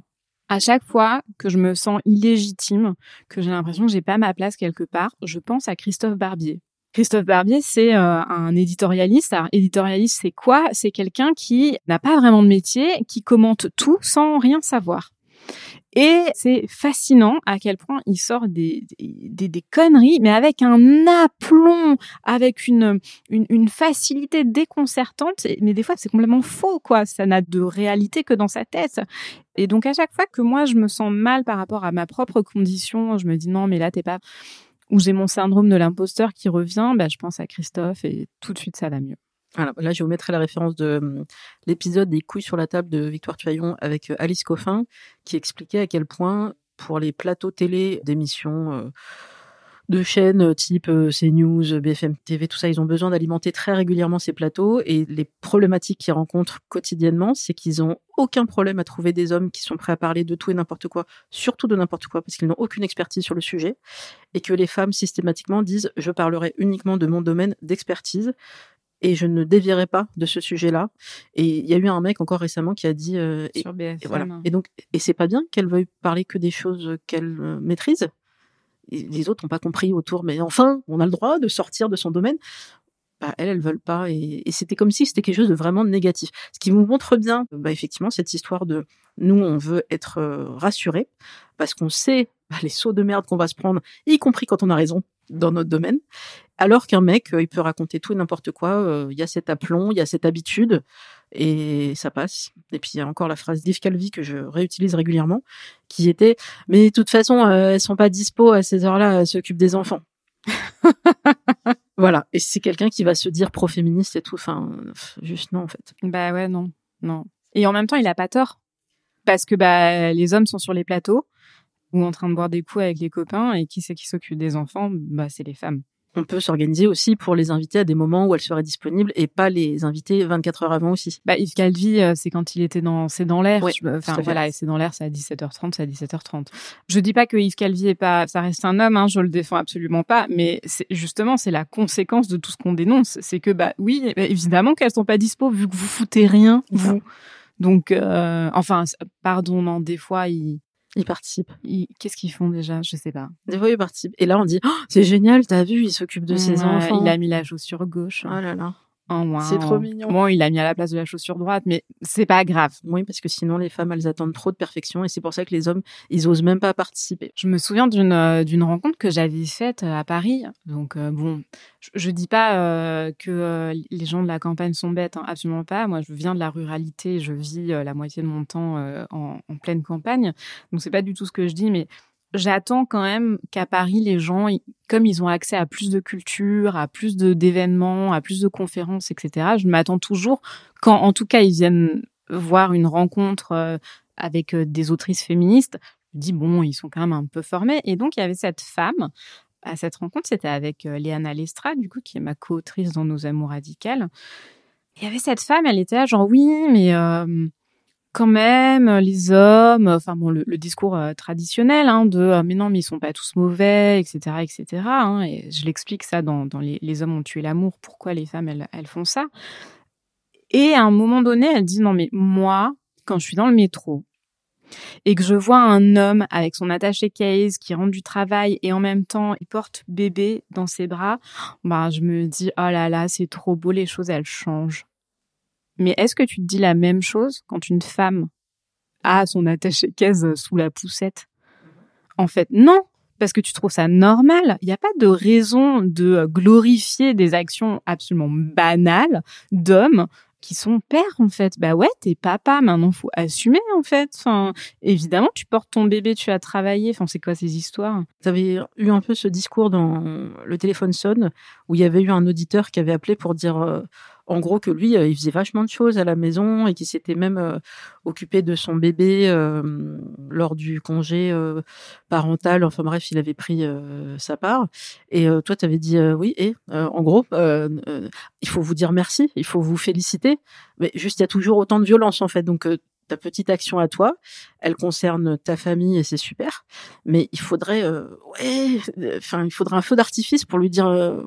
À chaque fois que je me sens illégitime, que j'ai l'impression que j'ai pas ma place quelque part, je pense à Christophe Barbier. Christophe Barbier, c'est euh, un éditorialiste. Alors, éditorialiste, c'est quoi? C'est quelqu'un qui n'a pas vraiment de métier, qui commente tout sans rien savoir. Et c'est fascinant à quel point il sort des, des, des conneries, mais avec un aplomb, avec une, une, une facilité déconcertante. Mais des fois, c'est complètement faux, quoi. Ça n'a de réalité que dans sa tête. Et donc, à chaque fois que moi, je me sens mal par rapport à ma propre condition, je me dis non, mais là, t'es pas. Ou j'ai mon syndrome de l'imposteur qui revient, bah, je pense à Christophe et tout de suite, ça va mieux. Là, je vous mettrai la référence de hum, l'épisode des couilles sur la table de Victoire Tuaillon avec euh, Alice Coffin, qui expliquait à quel point, pour les plateaux télé d'émissions euh, de chaînes euh, type CNews, BFM TV, tout ça, ils ont besoin d'alimenter très régulièrement ces plateaux. Et les problématiques qu'ils rencontrent quotidiennement, c'est qu'ils ont aucun problème à trouver des hommes qui sont prêts à parler de tout et n'importe quoi, surtout de n'importe quoi, parce qu'ils n'ont aucune expertise sur le sujet. Et que les femmes, systématiquement, disent Je parlerai uniquement de mon domaine d'expertise et je ne dévierai pas de ce sujet-là. Et il y a eu un mec encore récemment qui a dit euh, et, Sur BFM. et voilà. Et donc et c'est pas bien qu'elle veuille parler que des choses qu'elle euh, maîtrise. Et les autres n'ont pas compris autour, mais enfin, on a le droit de sortir de son domaine. Bah, elles, elles veulent pas. Et, et c'était comme si c'était quelque chose de vraiment négatif. Ce qui vous montre bien, bah, effectivement, cette histoire de nous, on veut être euh, rassurés parce qu'on sait bah, les sauts de merde qu'on va se prendre, y compris quand on a raison dans notre domaine. Alors qu'un mec, euh, il peut raconter tout et n'importe quoi. euh, Il y a cet aplomb, il y a cette habitude, et ça passe. Et puis il y a encore la phrase d'Yves Calvi que je réutilise régulièrement, qui était "Mais de toute façon, euh, elles sont pas dispo à ces heures-là, elles s'occupent des enfants." voilà. Et c'est quelqu'un qui va se dire pro-féministe et tout. Enfin, juste non en fait. Bah ouais, non, non. Et en même temps, il a pas tort. Parce que bah, les hommes sont sur les plateaux ou en train de boire des coups avec les copains et qui c'est qui s'occupe des enfants? Bah, c'est les femmes. On peut s'organiser aussi pour les inviter à des moments où elles seraient disponibles et pas les inviter 24 heures avant aussi. Bah, Yves Calvi, euh, c'est quand il était dans, c'est dans l'air. Oui, Enfin, voilà, c'est dans l'air, c'est à 17h30, c'est à 17h30. Je dis pas que Yves Calvi est pas, ça reste un homme, hein, je le défends absolument pas, mais justement, c'est la conséquence de tout ce qu'on dénonce. C'est que, bah, oui, bah, évidemment qu'elles sont pas dispo vu que vous foutez rien, vous. Donc, euh, enfin, pardon, non, des fois, ils, Ils participent. ils- qu'est-ce qu'ils font déjà? Je sais pas. Des fois, ils participent. Et là, on dit, Oh, c'est génial, t'as vu, il s'occupe de ses enfants. Il a mis la chaussure gauche. Oh là là. Oh, wow. C'est trop mignon. Bon, il l'a mis à la place de la chaussure droite, mais c'est pas grave. Oui, parce que sinon, les femmes, elles attendent trop de perfection et c'est pour ça que les hommes, ils osent même pas participer. Je me souviens d'une euh, d'une rencontre que j'avais faite euh, à Paris. Donc, euh, bon, je, je dis pas euh, que les gens de la campagne sont bêtes, hein, absolument pas. Moi, je viens de la ruralité, je vis la moitié de mon temps en, en pleine campagne. Donc, c'est pas du tout ce que je dis, mais j'attends quand même qu'à Paris, les gens, comme ils ont accès à plus de culture, à plus d'événements, à plus de conférences, etc., je m'attends toujours, quand en tout cas ils viennent voir une rencontre euh, avec euh, des autrices féministes, je dis, bon, ils sont quand même un peu formés. Et donc, il y avait cette femme, à cette rencontre, c'était avec euh, Léana Lestra, du coup, qui est ma co-autrice dans Nos Amours radicales. Il y avait cette femme, elle était là, genre, oui, mais... quand même, euh, les hommes, enfin bon, le, discours euh, traditionnel hein, de euh, mais non, mais ils sont pas tous mauvais, etc., etc. hein, et je l'explique ça dans, dans les, les hommes ont tué l'amour, pourquoi les femmes elles, elles font ça. Et à un moment donné, elle dit non mais moi, quand je suis dans le métro et que je vois un homme avec son attaché case qui rentre du travail et en même temps il porte bébé dans ses bras, bah je me dis oh là là c'est trop beau, les choses elles changent. Mais est-ce que tu te dis la même chose quand une femme a son attaché case sous la poussette? En fait, non, parce que tu trouves ça normal. Il n'y a pas de raison de glorifier des actions absolument banales d'hommes qui sont pères en fait. Bah ouais, t'es papa, maintenant faut assumer en fait. Évidemment, tu portes ton bébé, tu as travaillé. Enfin, c'est quoi ces histoires? Tu avais eu un peu ce discours dans le téléphone sonne où il y avait eu un auditeur qui avait appelé pour dire euh, en gros que lui, euh, il faisait vachement de choses à la maison et qu'il s'était même euh, occupé de son bébé euh, lors du congé parental. Enfin bref, il avait pris sa part. Et toi, tu avais dit oui. Et en gros, il faut vous dire merci, il faut vous féliciter. Mais juste, il y a toujours autant de violence en fait. Donc ta petite action à toi, elle concerne ta famille et c'est super. Mais il faudrait, euh, ouais, enfin, il faudrait un feu d'artifice pour lui dire, euh,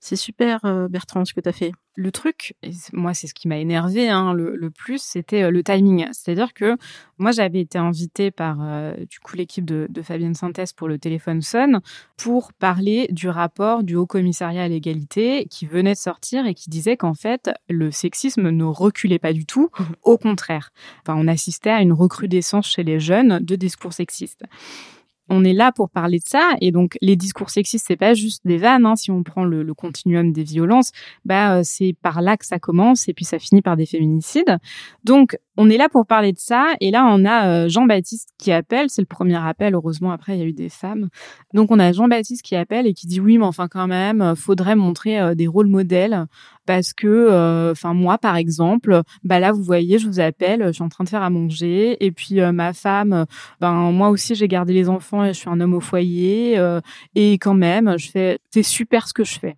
c'est super, euh, Bertrand, ce que tu as fait. le truc, et moi c'est ce qui m'a énervé hein, le, le plus, c'était euh, le timing. C'est-à-dire que moi j'avais été invitée par euh, du coup l'équipe de, de Fabienne Synthèse pour le téléphone sonne pour parler du rapport du Haut Commissariat à l'égalité qui venait de sortir et qui disait qu'en fait le sexisme ne reculait pas du tout, Mhm. au contraire. Enfin, on assistait à une recrudescence chez les jeunes de discours sexistes on est là pour parler de ça. Et donc les discours sexistes c'est pas juste des vannes hein, si on prend le, le continuum des violences bah euh, c'est par là que ça commence et puis ça finit par des féminicides. Donc on est là pour parler de ça. Et là on a euh, Jean-Baptiste qui appelle. C'est le premier appel. Heureusement après il y a eu des femmes. Donc on a Jean-Baptiste qui appelle et qui dit oui mais enfin quand même euh, faudrait montrer des rôles modèles parce que euh, enfin moi par exemple bah là vous voyez je vous appelle je suis en train de faire à manger et puis euh, ma femme ben moi aussi j'ai gardé les enfants et je suis un homme au foyer euh, et quand même je fais c'est super ce que je fais.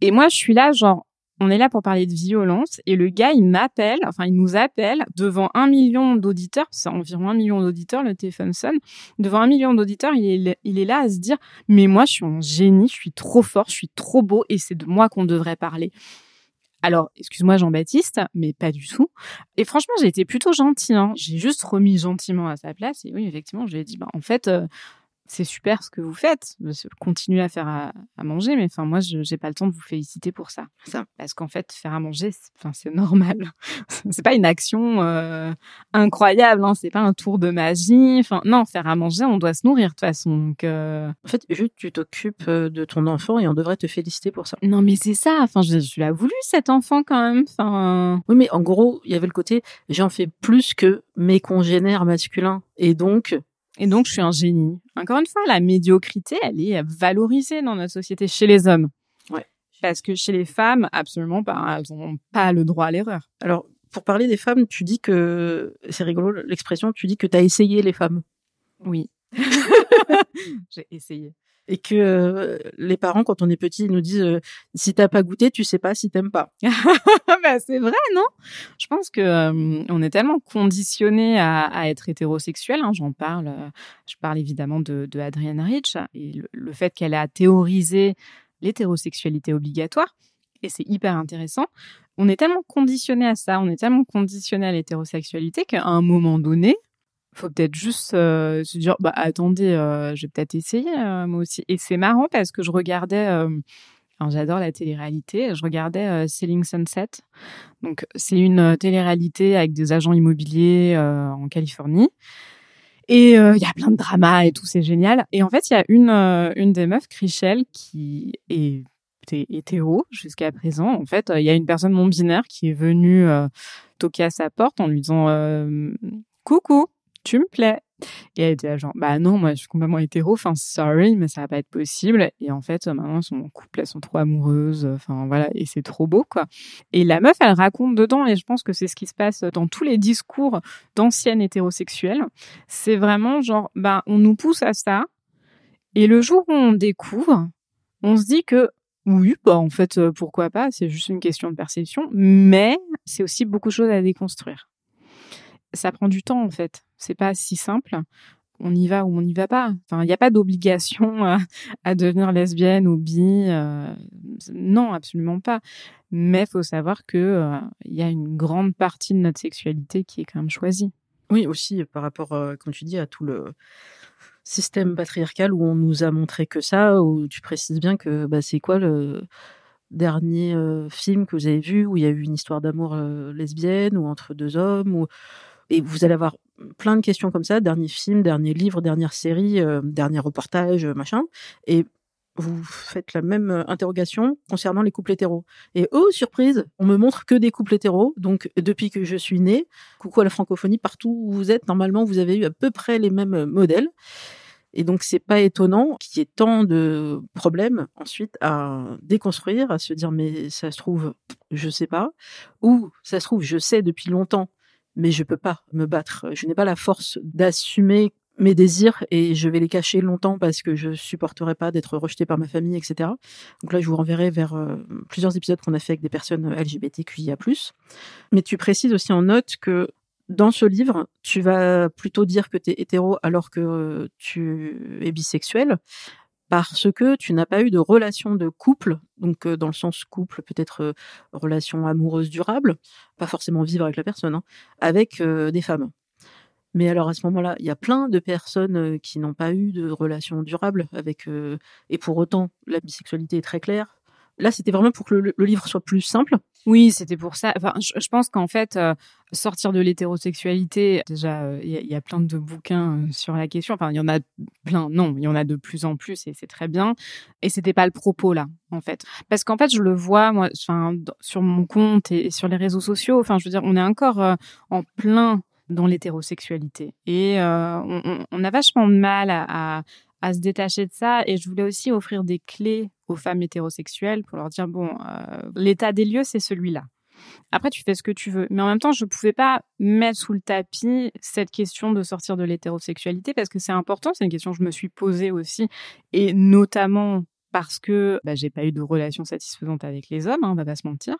Et moi je suis là genre on est là pour parler de violence et le gars il m'appelle enfin il nous appelle devant un million d'auditeurs c'est environ un million d'auditeurs le téléphone sonne devant un million d'auditeurs il est il est là à se dire mais moi je suis un génie je suis trop fort je suis trop beau et c'est de moi qu'on devrait parler alors, excuse-moi Jean-Baptiste, mais pas du tout. Et franchement, j'ai été plutôt gentille. Hein. J'ai juste remis gentiment à sa place. Et oui, effectivement, je lui ai dit, bah, en fait, euh, c'est super ce que vous faites. Continuez à faire à, à manger, mais enfin, moi, je j'ai pas le temps de vous féliciter pour ça. Ça. Parce qu'en fait, faire à manger, enfin, c'est normal. c'est pas une action euh, incroyable. Hein. C'est pas un tour de magie. Enfin, non, faire à manger, on doit se nourrir de toute façon. Donc, euh, En fait, juste, tu t'occupes euh, de ton enfant et on devrait te féliciter pour ça. non, mais c'est ça. Enfin, je, je l'ai voulu cet enfant quand même. Enfin. Oui, mais en gros, il y avait le côté, j'en fais plus que mes congénères masculins. Et donc, Et donc, je suis un génie. Encore une fois, la médiocrité, elle est valorisée dans notre société chez les hommes. Ouais. Parce que chez les femmes, absolument pas. Elles n'ont pas le droit à l'erreur. alors, pour parler des femmes, tu dis que, c'est rigolo l'expression, tu dis que tu as essayé les femmes. Oui. J'ai essayé. Et que euh, les parents, quand on est petit, ils nous disent, euh, si t'as pas goûté, tu sais pas si t'aimes pas. bah, c'est vrai, non? Je pense que euh, on est tellement conditionné à, être hétérosexuel. Hein, J'en parle. je parle évidemment de, de Adrienne Rich et le, le fait qu'elle a théorisé l'hétérosexualité obligatoire. Et c'est hyper intéressant. On est tellement conditionné à ça, on est tellement conditionné à l'hétérosexualité qu'à un moment donné, faut peut-être juste euh, se dire, bah attendez, euh, je vais peut-être essayer euh, moi aussi. Et c'est marrant parce que je regardais j'adore la télé-réalité. Je regardais Selling Sunset. Donc, c'est une télé-réalité avec des agents immobiliers en Californie. Et il y a plein de dramas et tout, c'est génial. Et en fait, il y a une, une des meufs, Chrishell, qui est hétéro jusqu'à présent. En fait, il y a une personne non binaire qui est venue toquer à sa porte en lui disant coucou, tu me plais. Et elle était genre, bah non, moi je suis complètement hétéro, enfin sorry, mais ça va pas être possible. Et en fait, maintenant, elles sont en couple, elles sont trop amoureuses, enfin voilà, et c'est trop beau, quoi. Et la meuf, elle raconte dedans, et je pense que c'est ce qui se passe dans tous les discours d'anciennes hétérosexuelles. C'est vraiment genre, bah on nous pousse à ça, et le jour où on découvre, on se dit que oui, bah en fait, pourquoi pas, c'est juste une question de perception, mais c'est aussi beaucoup de choses à déconstruire ça prend du temps en fait. C'est pas si simple. On y va ou on n'y va pas. Enfin, il n'y a pas d'obligation à, devenir lesbienne ou bi. Euh, non, absolument pas. Mais faut savoir que euh, y a une grande partie de notre sexualité qui est quand même choisie. Oui, aussi par rapport, euh, comme tu dis, à tout le système patriarcal où on nous a montré que ça, où tu précises bien que bah, c'est quoi le dernier film que vous avez vu où il y a eu une histoire d'amour lesbienne ou entre deux hommes ou et vous allez avoir plein de questions comme ça, dernier film, dernier livre, dernière série, euh, dernier reportage, euh, machin. Et vous faites la même euh, interrogation concernant les couples hétéros. Et oh, surprise, on me montre que des couples hétéros. Donc, depuis que je suis née, coucou à la francophonie, partout où vous êtes, normalement, vous avez eu à peu près les mêmes modèles. Et donc, c'est pas étonnant qu'il y ait tant de problèmes ensuite à déconstruire, à se dire, mais ça se trouve, je sais pas. Ou ça se trouve, je sais depuis longtemps, mais je peux pas me battre. Je n'ai pas la force d'assumer mes désirs et je vais les cacher longtemps parce que je supporterai pas d'être rejetée par ma famille, etc. Donc là, je vous renverrai vers euh, plusieurs épisodes qu'on a fait avec des personnes LGBTQIA+. Mais tu précises aussi en note que dans ce livre, tu vas plutôt dire que tu es hétéro alors que tu es bisexuel parce que tu n'as pas eu de relation de couple, donc euh, dans le sens couple, peut-être euh, relation amoureuse durable, pas forcément vivre avec la personne, hein, avec euh, des femmes. Mais alors à ce moment-là, il y a plein de personnes qui n'ont pas eu de relation durable avec, et pour autant la bisexualité est très claire. Là, c'était vraiment pour que le, livre soit plus simple. Oui, c'était pour ça. Enfin, je, pense qu'en fait, euh, sortir de l'hétérosexualité, déjà, euh, il y, a plein de bouquins euh, sur la question. Enfin, il y en a plein. Non, il y en a de plus en plus et c'est très bien. Et c'était pas le propos là, en fait, parce qu'en fait, je le vois moi, sur mon compte et, sur les réseaux sociaux. Enfin, je veux dire, on est encore en plein dans l'hétérosexualité et on, a vachement de mal à se détacher de ça. Et je voulais aussi offrir des clés aux femmes hétérosexuelles pour leur dire, bon, euh, l'état des lieux, c'est celui-là. Après, tu fais ce que tu veux. Mais en même temps, je ne pouvais pas mettre sous le tapis cette question de sortir de l'hétérosexualité parce que c'est important. C'est une question que je me suis posée aussi. Et notamment parce que bah, j'ai pas eu de relation satisfaisante avec les hommes, hein, on va pas se mentir,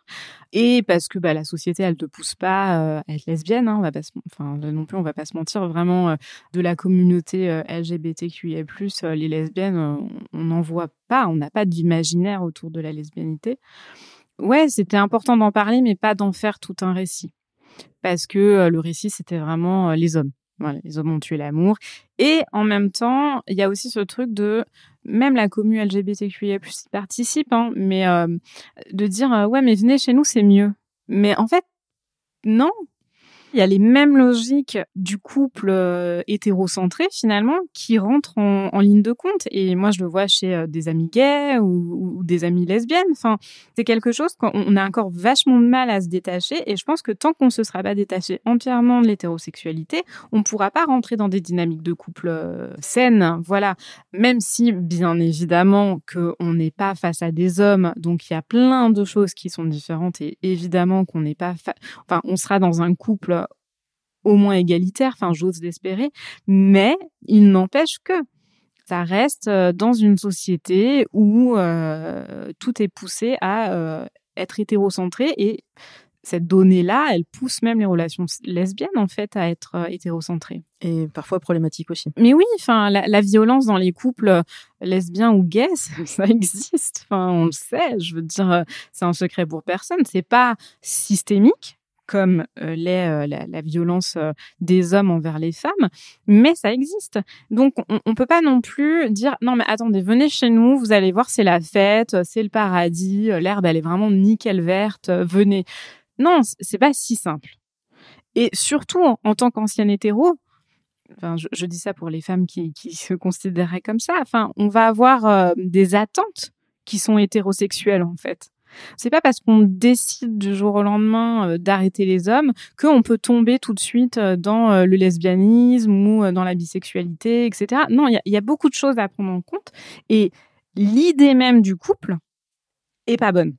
et parce que bah, la société elle te pousse pas euh, à être lesbienne, hein, on va pas se, enfin non plus on va pas se mentir vraiment euh, de la communauté euh, LGBTQIA+ les lesbiennes on n'en voit pas, on n'a pas d'imaginaire autour de la lesbianité. Ouais, c'était important d'en parler, mais pas d'en faire tout un récit, parce que le récit c'était vraiment les hommes. Les hommes ont tué l'amour. Et en même temps, il y a aussi ce truc de même la commu LGBTQIA+ participe, hein, mais euh, de dire euh, ouais mais venez chez nous c'est mieux. Mais en fait non, il y a les mêmes logiques du couple euh, hétérocentré finalement qui rentrent en, ligne de compte. Et moi, je le vois chez euh, des amis gays ou, des amis lesbiennes. Enfin, c'est quelque chose qu'on a encore vachement de mal à se détacher. Et je pense que tant qu'on se sera pas détaché entièrement de l'hétérosexualité, on pourra pas rentrer dans des dynamiques de couple euh, saines. Voilà. Même si, bien évidemment, qu'on n'est pas face à des hommes, donc il y a plein de choses qui sont différentes et évidemment qu'on n'est pas, enfin, on sera dans un couple au moins égalitaire, enfin j'ose l'espérer, mais il n'empêche que ça reste euh, dans une société où euh, tout est poussé à euh, être hétérocentré et cette donnée-là, elle pousse même les relations lesbiennes en fait à être hétérocentrées. Et parfois problématique aussi. Mais oui, enfin la, violence dans les couples lesbiens ou gays, ça, existe. Enfin on le sait. Je veux dire, c'est un secret pour personne. C'est pas systémique, comme euh, euh, la, violence euh, des hommes envers les femmes, mais ça existe. Donc on, on peut pas non plus dire non mais attendez, venez chez nous, vous allez voir c'est la fête, c'est le paradis, l'herbe elle est vraiment nickel verte, venez. Non, c'est pas si simple. Et surtout en, tant qu'ancienne hétéro, enfin je, dis ça pour les femmes qui, qui se considéraient comme ça, enfin on va avoir des attentes qui sont hétérosexuelles en fait. C'est pas parce qu'on décide du jour au lendemain euh, d'arrêter les hommes qu'on peut tomber tout de suite euh, dans euh, le lesbianisme ou dans la bisexualité, etc. Non, il y, y, a beaucoup de choses à prendre en compte et l'idée même du couple est pas bonne.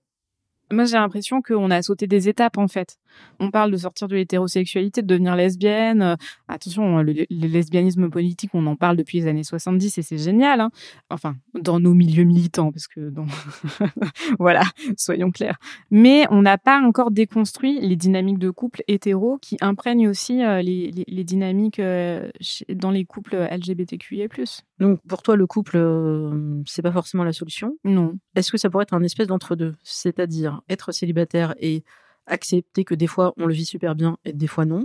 Moi, j'ai l'impression qu'on a sauté des étapes, en fait. On parle de sortir de l'hétérosexualité, de devenir lesbienne. Euh, attention, le, le, lesbianisme politique, on en parle depuis les années 70 et c'est génial. Hein enfin, dans nos milieux militants, parce que dans... voilà, soyons clairs. Mais on n'a pas encore déconstruit les dynamiques de couple hétéro qui imprègnent aussi euh, les, les, les, dynamiques euh, dans les couples LGBTQIA+. Donc, pour toi, le couple, euh, c'est pas forcément la solution? Non. Est-ce que ça pourrait être un espèce d'entre-deux? C'est-à-dire être célibataire et accepter que des fois on le vit super bien et des fois non.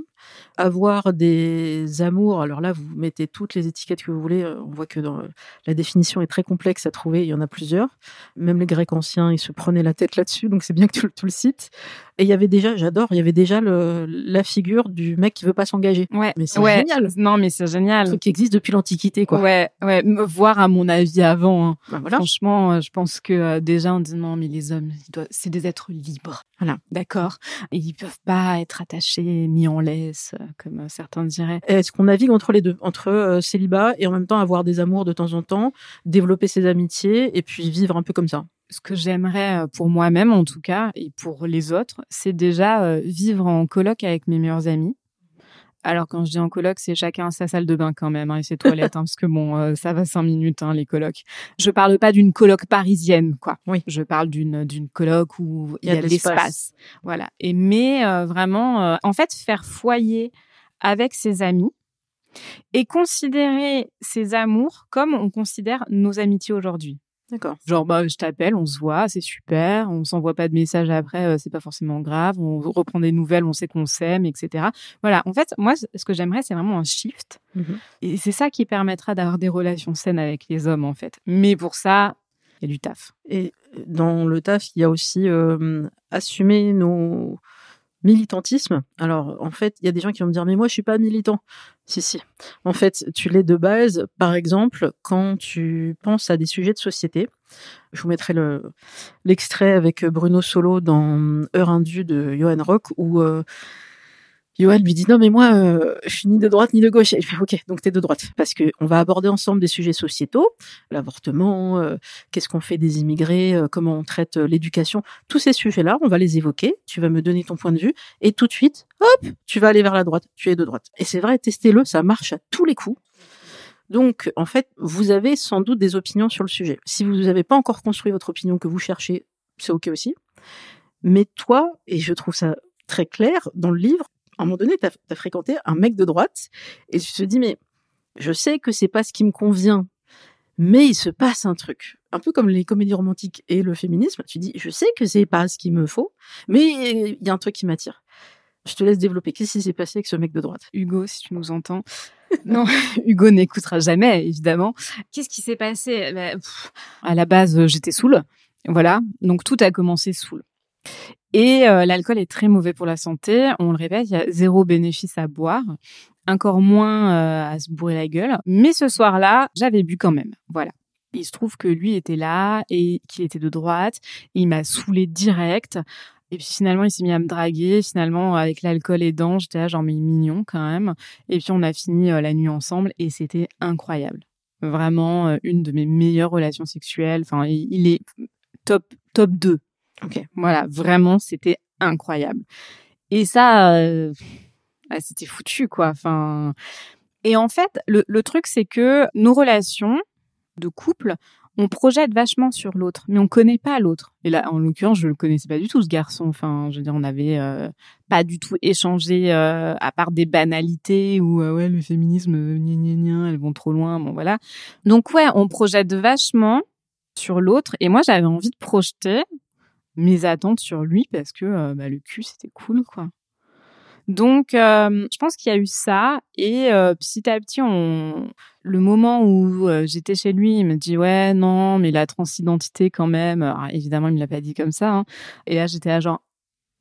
Avoir des amours, alors là vous mettez toutes les étiquettes que vous voulez, euh, on voit que dans, la définition est très complexe à trouver, il y en a plusieurs. Même les Grecs anciens, ils se prenaient la tête là-dessus, donc c'est bien que tu, tu, le cites. Et il y avait déjà, j'adore, il y avait déjà le, la figure du mec qui veut pas s'engager. Ouais, mais c'est ouais. génial. Non, mais c'est génial. Un truc qui existe depuis l'Antiquité, quoi. Ouais, ouais, voir à mon avis avant. Hein. Ben voilà. Franchement, je pense que euh, déjà on dit non, mais les hommes, c'est des êtres libres. Voilà. D'accord. Et ils peuvent pas être attachés, mis en laisse, comme certains diraient. Est-ce qu'on navigue entre les deux, entre euh, célibat et en même temps avoir des amours de temps en temps, développer ses amitiés et puis vivre un peu comme ça? Ce que j'aimerais pour moi-même en tout cas et pour les autres, c'est déjà euh, vivre en coloc avec mes meilleurs amis. Alors quand je dis en coloc, c'est chacun sa salle de bain quand même hein, et ses toilettes, hein, parce que bon, euh, ça va cinq minutes hein, les colocs. Je parle pas d'une coloc parisienne, quoi. Oui. Je parle d'une d'une coloc où il y, y a, de l'espace. Voilà. Et mais euh, vraiment, euh, en fait, faire foyer avec ses amis et considérer ses amours comme on considère nos amitiés aujourd'hui. D'accord. Genre, bah, je t'appelle, on se voit, c'est super, on s'envoie pas de messages après, euh, c'est pas forcément grave, on reprend des nouvelles, on sait qu'on s'aime, etc. Voilà. En fait, moi, ce que j'aimerais, c'est vraiment un shift. Mmh. Et c'est ça qui permettra d'avoir des relations saines avec les hommes, en fait. Mais pour ça, il y a du taf. Et dans le taf, il y a aussi euh, assumer nos militantisme. Alors, en fait, il y a des gens qui vont me dire, mais moi, je suis pas militant. Si, si. En fait, tu l'es de base. Par exemple, quand tu penses à des sujets de société, je vous mettrai le, l'extrait avec Bruno Solo dans Heure Indue de Johan Rock, où euh, Johan lui dit non mais moi euh, je suis ni de droite ni de gauche. Et il fait ok donc t'es de droite parce que on va aborder ensemble des sujets sociétaux, l'avortement, euh, qu'est-ce qu'on fait des immigrés, euh, comment on traite euh, l'éducation, tous ces sujets-là on va les évoquer. Tu vas me donner ton point de vue et tout de suite hop tu vas aller vers la droite. Tu es de droite. Et c'est vrai testez-le ça marche à tous les coups. Donc en fait vous avez sans doute des opinions sur le sujet. Si vous n'avez pas encore construit votre opinion que vous cherchez c'est ok aussi. Mais toi et je trouve ça très clair dans le livre à un moment donné, tu as, fréquenté un mec de droite et tu te dis, mais je sais que c'est pas ce qui me convient, mais il se passe un truc. Un peu comme les comédies romantiques et le féminisme, tu dis, je sais que c'est pas ce qu'il me faut, mais il y a un truc qui m'attire. Je te laisse développer. Qu'est-ce qui s'est passé avec ce mec de droite? Hugo, si tu nous entends. non, Hugo n'écoutera jamais, évidemment. Qu'est-ce qui s'est passé? Bah, pff, À la base, j'étais saoule. Voilà. Donc tout a commencé saoule. Et euh, l'alcool est très mauvais pour la santé. On le répète, il y a zéro bénéfice à boire, encore moins euh, à se bourrer la gueule. Mais ce soir-là, j'avais bu quand même. Voilà. Il se trouve que lui était là et qu'il était de droite. Il m'a saoulé direct. Et puis finalement, il s'est mis à me draguer. Finalement, avec l'alcool aidant, j'étais là genre mais mignon quand même. Et puis on a fini euh, la nuit ensemble et c'était incroyable. Vraiment une de mes meilleures relations sexuelles. Enfin, il, il est top top 2 Ok. Voilà, vraiment, c'était incroyable. Et ça, euh, c'était foutu, quoi. Enfin, et en fait, le, truc, c'est que nos relations de couple, on projette vachement sur l'autre, mais on connaît pas l'autre. Et là, en l'occurrence, je le connaissais pas du tout ce garçon. Enfin, je veux dire, on avait euh, pas du tout échangé euh, à part des banalités ou euh, ouais le féminisme, gna gna gna, elles vont trop loin. Bon voilà. Donc ouais, on projette vachement sur l'autre. Et moi, j'avais envie de projeter mes attentes sur lui parce que euh, bah, le cul c'était cool quoi. Donc, euh, je pense qu'il y a eu ça. Et euh, petit à petit, on... le moment où j'étais chez lui, il me dit ouais, non, mais la transidentité quand même. Évidemment, il me l'a pas dit comme ça. Hein. Et là, j'étais à genre,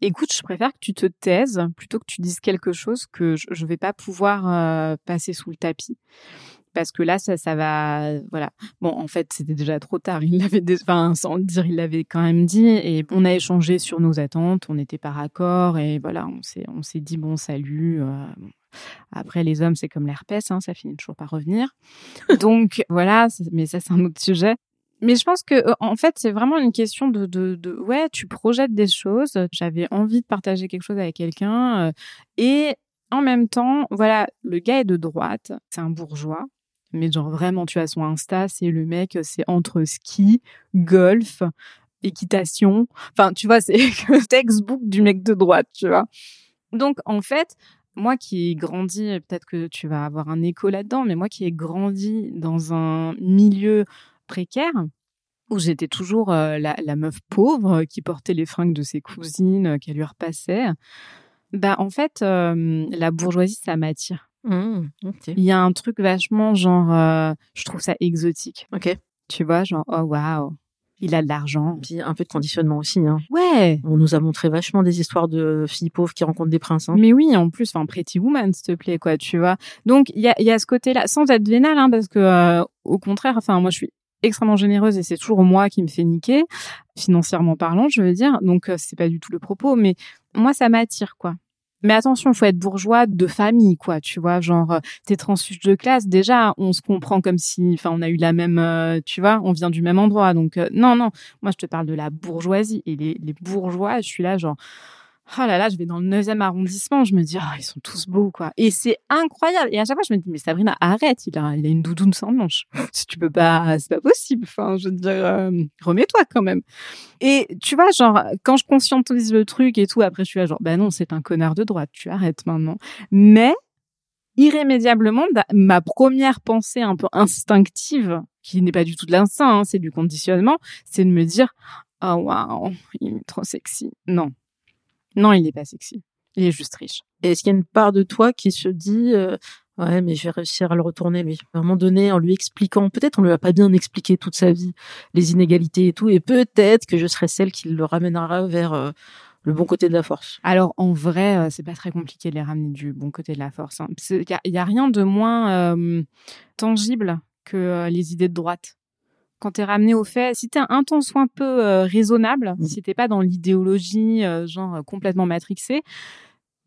écoute, je préfère que tu te taises plutôt que tu dises quelque chose que je, je vais pas pouvoir passer sous le tapis parce que là ça ça va voilà. Bon en fait c'était déjà trop tard. Il l'avait enfin sans le dire il l'avait quand même dit. Et on a échangé sur nos attentes. On n'était pas raccord. Et voilà on s'est on s'est dit bon salut euh, après les hommes c'est comme l'herpès hein, ça finit toujours par revenir. Donc voilà mais ça c'est un autre sujet. Mais je pense que euh, en fait c'est vraiment une question de, de, de ouais tu projettes des choses. J'avais envie de partager quelque chose avec quelqu'un euh, et en même temps, voilà, le gars est de droite, c'est un bourgeois, mais genre vraiment, tu as son Insta, c'est le mec, c'est entre ski, golf, équitation. Enfin, tu vois, c'est le textbook du mec de droite, tu vois. Donc, en fait, moi qui ai grandi, peut-être que tu vas avoir un écho là-dedans, mais moi qui ai grandi dans un milieu précaire, où j'étais toujours euh, la, meuf pauvre qui portait les fringues de ses cousines, euh, qui lui repassaient, bah en fait, euh, la bourgeoisie, ça m'attire. Mmh, Il y a un truc vachement genre, euh, je trouve ça exotique. Ok. Tu vois, genre, oh waouh, il a de l'argent. Puis un peu de conditionnement aussi. Hein. Ouais. On nous a montré vachement des histoires de filles pauvres qui rencontrent des princes. Hein. Mais oui, en plus, enfin, Pretty Woman, s'il te plaît, quoi, tu vois. Donc, il y a, y a ce côté-là, sans être vénal, hein, parce que, euh, au contraire, enfin, moi, je suis extrêmement généreuse et c'est toujours moi qui me fais niquer, financièrement parlant, je veux dire. Donc, euh, c'est pas du tout le propos, mais moi, ça m'attire, quoi. Mais attention, faut être bourgeois de famille, quoi. Tu vois, genre euh, t'es transfuge de classe. Déjà, on se comprend comme si, enfin, on a eu la même, euh, tu vois, on vient du même endroit. Donc euh, non, non. Moi, je te parle de la bourgeoisie et les, les bourgeois. Je suis là, genre oh là là, je vais dans le 9e arrondissement, je me dis, oh, ils sont tous beaux, quoi. Et c'est incroyable. Et à chaque fois, je me dis, mais Sabrina, arrête, il a, il a une doudoune sans manche. tu peux pas, c'est pas possible. Enfin, je veux dire, euh, remets-toi quand même. Et tu vois, genre, quand je conscientise le truc et tout, après, je suis là, genre, ben non, c'est un connard de droite, tu arrêtes maintenant. Mais, irrémédiablement, ma première pensée un peu instinctive, qui n'est pas du tout de l'instinct, hein, c'est du conditionnement, c'est de me dire, oh waouh, il est trop sexy. Non, non, il n'est pas sexy. Il est juste riche. Est-ce qu'il y a une part de toi qui se dit euh, ouais, mais je vais réussir à le retourner lui? À un moment donné, en lui expliquant, peut-être on lui a pas bien expliqué toute sa vie, les inégalités et tout, et peut-être que je serai celle qui le ramènera vers euh, le bon côté de la force. Alors en vrai, euh, c'est pas très compliqué de les ramener du bon côté de la force. Hein. Il y, a rien de moins tangible que les idées de droite quand tu es ramené au fait, si tu es un temps soit un peu euh, raisonnable, mmh. si t'es pas dans l'idéologie euh, genre euh, complètement matrixée,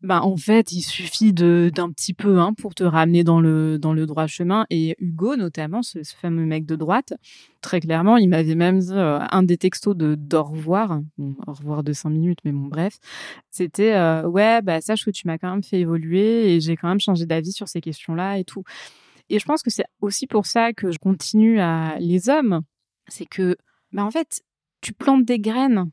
ben en fait, il suffit de d'un petit peu hein, pour te ramener dans le dans le droit chemin. Et Hugo, notamment, ce, fameux mec de droite, très clairement, il m'avait même un des textos de d'au revoir, au revoir de cinq minutes, mais bon bref, c'était ouais, bah sache que tu m'as quand même fait évoluer et j'ai quand même changé d'avis sur ces questions-là et tout. Et je pense que c'est aussi pour ça que je continue à les hommes, c'est que, bah en fait, tu plantes des graines.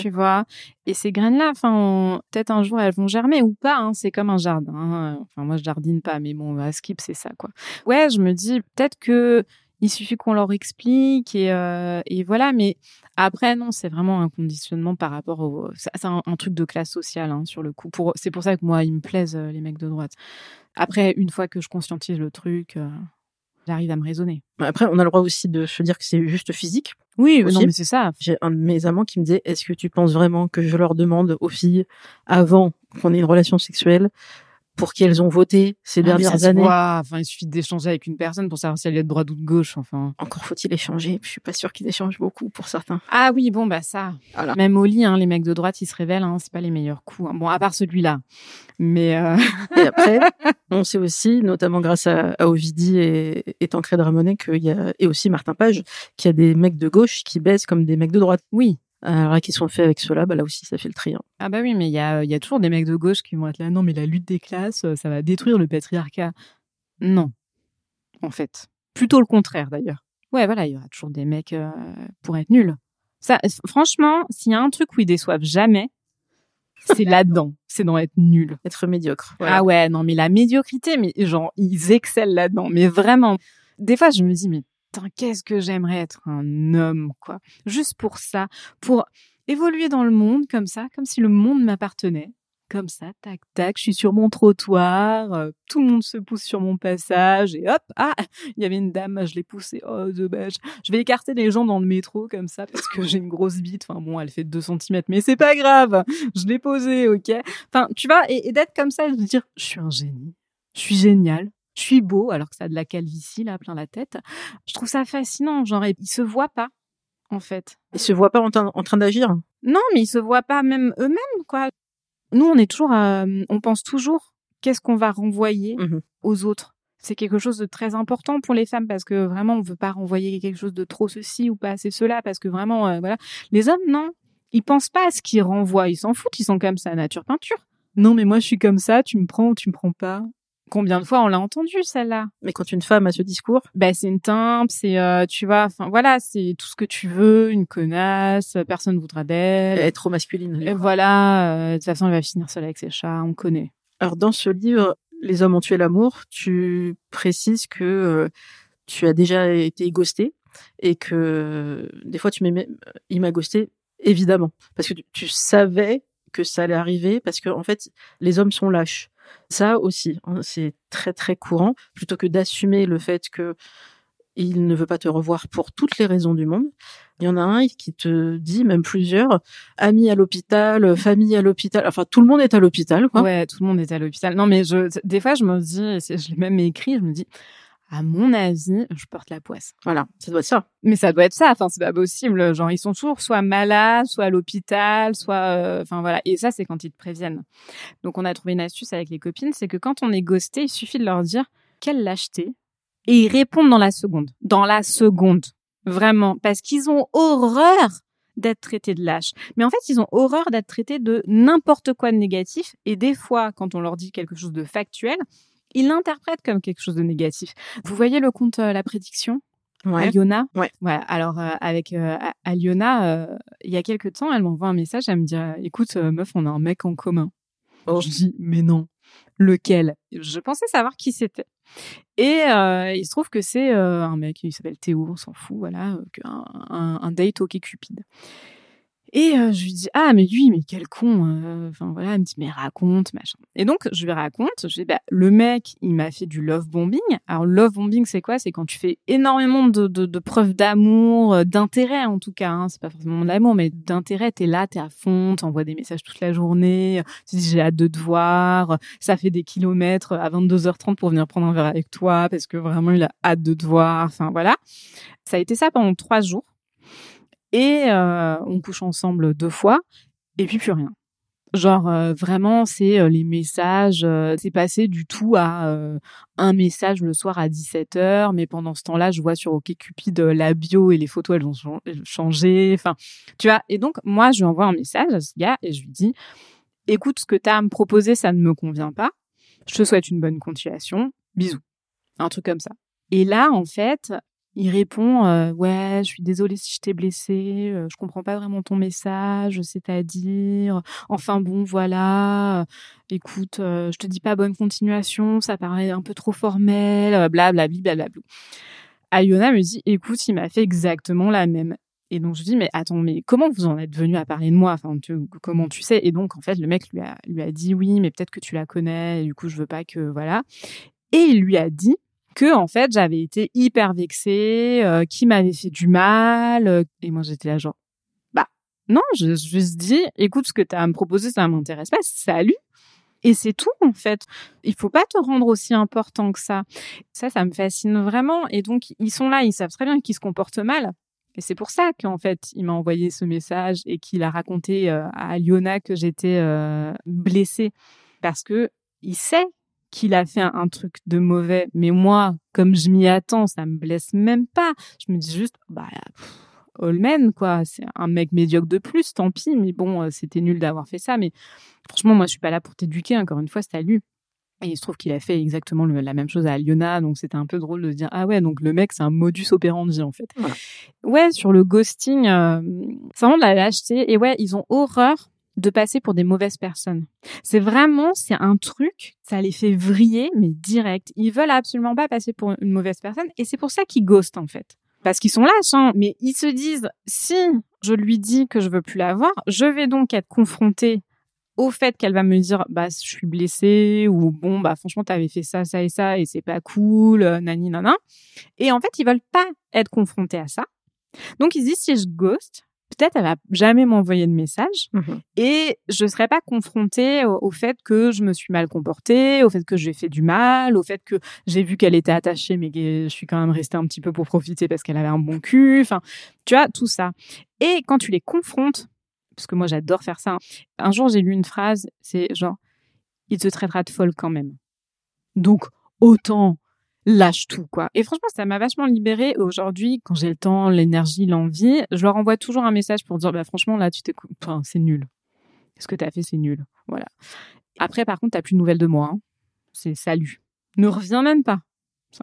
Tu vois, et ces graines-là, enfin, peut-être un jour elles vont germer ou pas. Hein, c'est comme un jardin. Hein. Enfin, moi je jardine pas, mais bon, à skip c'est ça, quoi. Ouais, je me dis peut-être que il suffit qu'on leur explique et, euh, et voilà. Mais après, non, c'est vraiment un conditionnement par rapport au. C'est un, truc de classe sociale hein, sur le coup. Pour, c'est pour ça que moi, ils me plaisent euh, les mecs de droite. Après, une fois que je conscientise le truc, euh, j'arrive à me raisonner. Après, on a le droit aussi de se dire que c'est juste physique. Oui, non, mais c'est ça. J'ai un de mes amants qui me disait Est-ce que tu penses vraiment que je leur demande aux filles, avant qu'on ait une relation sexuelle, pour qui elles ont voté ces ah, dernières années. Enfin, il suffit d'échanger avec une personne pour savoir si elle est de droite ou de gauche. Enfin. Encore faut-il échanger. Je suis pas sûre qu'ils échangent beaucoup pour certains. Ah oui, bon bah ça. Même au lit, hein, les mecs de droite, ils se révèlent. Hein, c'est pas les meilleurs coups. Hein. Bon, à part celui-là. Mais euh... et après, on sait aussi, notamment grâce à, à Ovidi et, et Tancred Ramonet, qu'il y a et aussi Martin Page, qu'il y a des mecs de gauche qui baissent comme des mecs de droite. Oui. Alors qui sont faits avec cela, bah là aussi ça fait le tri. Hein. Ah bah oui, mais il y a, y a toujours des mecs de gauche qui vont être là, non mais la lutte des classes, euh, ça va détruire le patriarcat. Non, en fait. Plutôt le contraire d'ailleurs. Ouais, voilà, il y aura toujours des mecs euh, pour être nuls. Ça, franchement, s'il y a un truc où ils déçoivent jamais, c'est là-dedans. C'est dans être nul. Être médiocre. Ah ouais, non, mais la médiocrité, mais genre, ils excellent là-dedans. Mais vraiment. Des fois, je me dis, mais qu'est-ce que j'aimerais être un homme, quoi. Juste pour ça, pour évoluer dans le monde comme ça, comme si le monde m'appartenait. comme ça, tac, tac, je suis sur mon trottoir, euh, tout le monde se pousse sur mon passage, et hop, ah, il y avait une dame, je l'ai poussée, oh, dommage. Je vais écarter les gens dans le métro, comme ça, parce que j'ai une grosse bite, enfin bon, elle fait 2 cm, mais c'est pas grave, je l'ai posée, ok Enfin, tu vois, et, d'être comme ça, de dire, je suis un génie, je suis génial, je suis beau, alors que ça a de la calvitie, là, plein la tête. Je trouve ça fascinant, genre, ils se voient pas, en fait. Ils se voient pas en, en train d'agir? Non, mais ils se voient pas même eux-mêmes, quoi nous, on est toujours, on pense toujours qu'est-ce qu'on va renvoyer mmh aux autres. C'est quelque chose de très important pour les femmes parce que vraiment, on veut pas renvoyer quelque chose de trop ceci ou pas assez cela parce que vraiment, euh, voilà. Les hommes, non, ils pensent pas à ce qu'ils renvoient. Ils s'en foutent. Ils sont comme ça, nature peinture. Non, mais moi, je suis comme ça. Tu me prends ou tu me prends pas. Combien de fois on l'a entendu celle-là? Mais quand une femme a ce discours, ben c'est une timpe, c'est euh, tu vois, enfin voilà, c'est tout ce que tu veux, une connasse, personne voudra d'elle. Elle est trop masculine. Et voilà, euh, de toute façon elle va finir seule avec ses chats, on connaît. Alors dans ce livre, Les hommes ont tué l'amour, tu précises que euh, tu as déjà été ghosté et que des fois tu m'aimais, il m'a ghosté évidemment parce que tu, tu savais que ça allait arriver parce que en fait les hommes sont lâches ça aussi, hein, c'est très très courant. Plutôt que d'assumer le fait que il ne veut pas te revoir pour toutes les raisons du monde. Il y en a un qui te dit, même plusieurs, amis à l'hôpital, famille à l'hôpital. Enfin, tout le monde est à l'hôpital, quoi. Ouais, tout le monde est à l'hôpital. Non, mais je, des fois, je me dis, je l'ai même écrit, je me dis, à mon avis, je porte la poisse. Voilà, ça doit être ça. Mais ça doit être ça. Enfin, c'est pas possible. Genre, ils sont toujours soit malades, soit à l'hôpital, soit, euh, enfin voilà. Et ça, c'est quand ils te préviennent. Donc, on a trouvé une astuce avec les copines, c'est que quand on est ghosté, il suffit de leur dire quelle lâcheté, et ils répondent dans la seconde. Dans la seconde, vraiment, parce qu'ils ont horreur d'être traités de lâches. Mais en fait, ils ont horreur d'être traités de n'importe quoi de négatif. Et des fois, quand on leur dit quelque chose de factuel, il l'interprète comme quelque chose de négatif. Vous voyez le conte euh, La Prédiction? Ouais. Aliona? Ouais. Alors, euh, avec euh, Aliona, il y a quelques temps, elle m'envoie un message, elle me dit Écoute, meuf, on a un mec en commun. Oh. Je dis Mais non, lequel? Je pensais savoir qui c'était. Et il se trouve que c'est un mec, il s'appelle Théo, on s'en fout, voilà, un, un, un date ok Cupid. Et euh, je lui dis ah mais lui mais quel con. Euh, enfin voilà, elle me dit mais raconte machin. Et donc je lui raconte. Je dis bah le mec il m'a fait du love bombing. Alors love bombing c'est quoi? C'est quand tu fais énormément de, de, de preuves d'amour, euh, d'intérêt en tout cas. Hein, c'est pas forcément de l'amour mais d'intérêt. T'es là, t'es à fond, t'envoies des messages toute la journée. Tu dis j'ai hâte de te voir. Ça fait des kilomètres à 22h30 pour venir prendre un verre avec toi parce que vraiment il a hâte de te voir. Enfin voilà. Ça a été ça pendant trois jours et euh, on couche ensemble deux fois et puis plus rien. Genre euh, vraiment c'est euh, les messages, c'est passé du tout à un message le soir à 17h, mais pendant ce temps-là, je vois sur OkCupid la bio et les photos elles ont changé, enfin tu vois. Et donc moi je lui envoie un message à ce gars et je lui dis écoute ce que tu as à me proposer, ça ne me convient pas. Je te souhaite une bonne continuation. Bisous. Un truc comme ça. Et là en fait, il répond euh, ouais, je suis désolée si je t'ai blessé, euh, je comprends pas vraiment ton message, c'est-à-dire enfin bon voilà, euh, écoute, euh, je te dis pas bonne continuation, ça paraît un peu trop formel, blablabla blablabla. Ayona me dit écoute, il m'a fait exactement la même. Et donc je dis mais attends mais comment vous en êtes venu à parler de moi? Enfin comment tu sais? Et donc en fait le mec lui a lui a dit oui mais peut-être que tu la connais du coup je veux pas que voilà et il lui a dit que en fait j'avais été hyper vexée, euh, qui m'avait fait du mal, euh, et moi j'étais là genre bah non, je, juste dit écoute ce que tu as à me proposer ça m'intéresse pas, salut. Et c'est tout en fait. Il faut pas te rendre aussi important que ça. Ça, ça me fascine vraiment. Et donc ils sont là, ils savent très bien qu'ils se comportent mal. Et c'est pour ça qu'en fait, il m'a envoyé ce message et qu'il a raconté euh, à Liona que j'étais blessée parce que il sait qu'il a fait un, truc de mauvais, mais moi, comme je m'y attends, ça me blesse même pas. Je me dis juste, bah, Allman, quoi, c'est un mec médiocre de plus, tant pis, mais bon, euh, c'était nul d'avoir fait ça. Mais franchement, moi, je suis pas là pour t'éduquer, encore une fois, c'est à lui. Et il se trouve qu'il a fait exactement la même chose à Aliona, donc c'était un peu drôle de se dire ah ouais donc le mec c'est un modus operandi en fait. Ouais sur le ghosting, euh, c'est vraiment de la lâcheté et ouais ils ont horreur de passer pour des mauvaises personnes. C'est vraiment, c'est un truc, ça les fait vriller, mais direct. Ils veulent absolument pas passer pour une mauvaise personne, et c'est pour ça qu'ils ghostent, en fait. Parce qu'ils sont lâches, hein, mais ils se disent, si je lui dis que je veux plus la voir, je vais donc être confronté au fait qu'elle va me dire bah je suis blessée ou bon bah franchement t'avais fait ça ça et ça et c'est pas cool euh, nani nana et en fait ils veulent pas être confrontés à ça donc ils se disent si je ghost peut-être elle va jamais m'envoyer de message Mhm. et je serai pas confrontée au, au fait que je me suis mal comportée au fait que j'ai fait du mal au fait que j'ai vu qu'elle était attachée mais que je suis quand même restée un petit peu pour profiter parce qu'elle avait un bon cul enfin tu vois tout ça et quand tu les confrontes parce que moi j'adore faire ça. hein. Un jour j'ai lu une phrase, c'est genre il te traitera de folle quand même. Donc autant lâche tout quoi. Et franchement ça m'a vachement libérée. Aujourd'hui quand j'ai le temps, l'énergie, l'envie, je leur envoie toujours un message pour dire bah franchement là tu t'es, enfin, c'est nul. Ce que t'as fait c'est nul. Voilà. Après par contre t'as plus de nouvelles de moi. hein. C'est salut. Ne reviens même pas.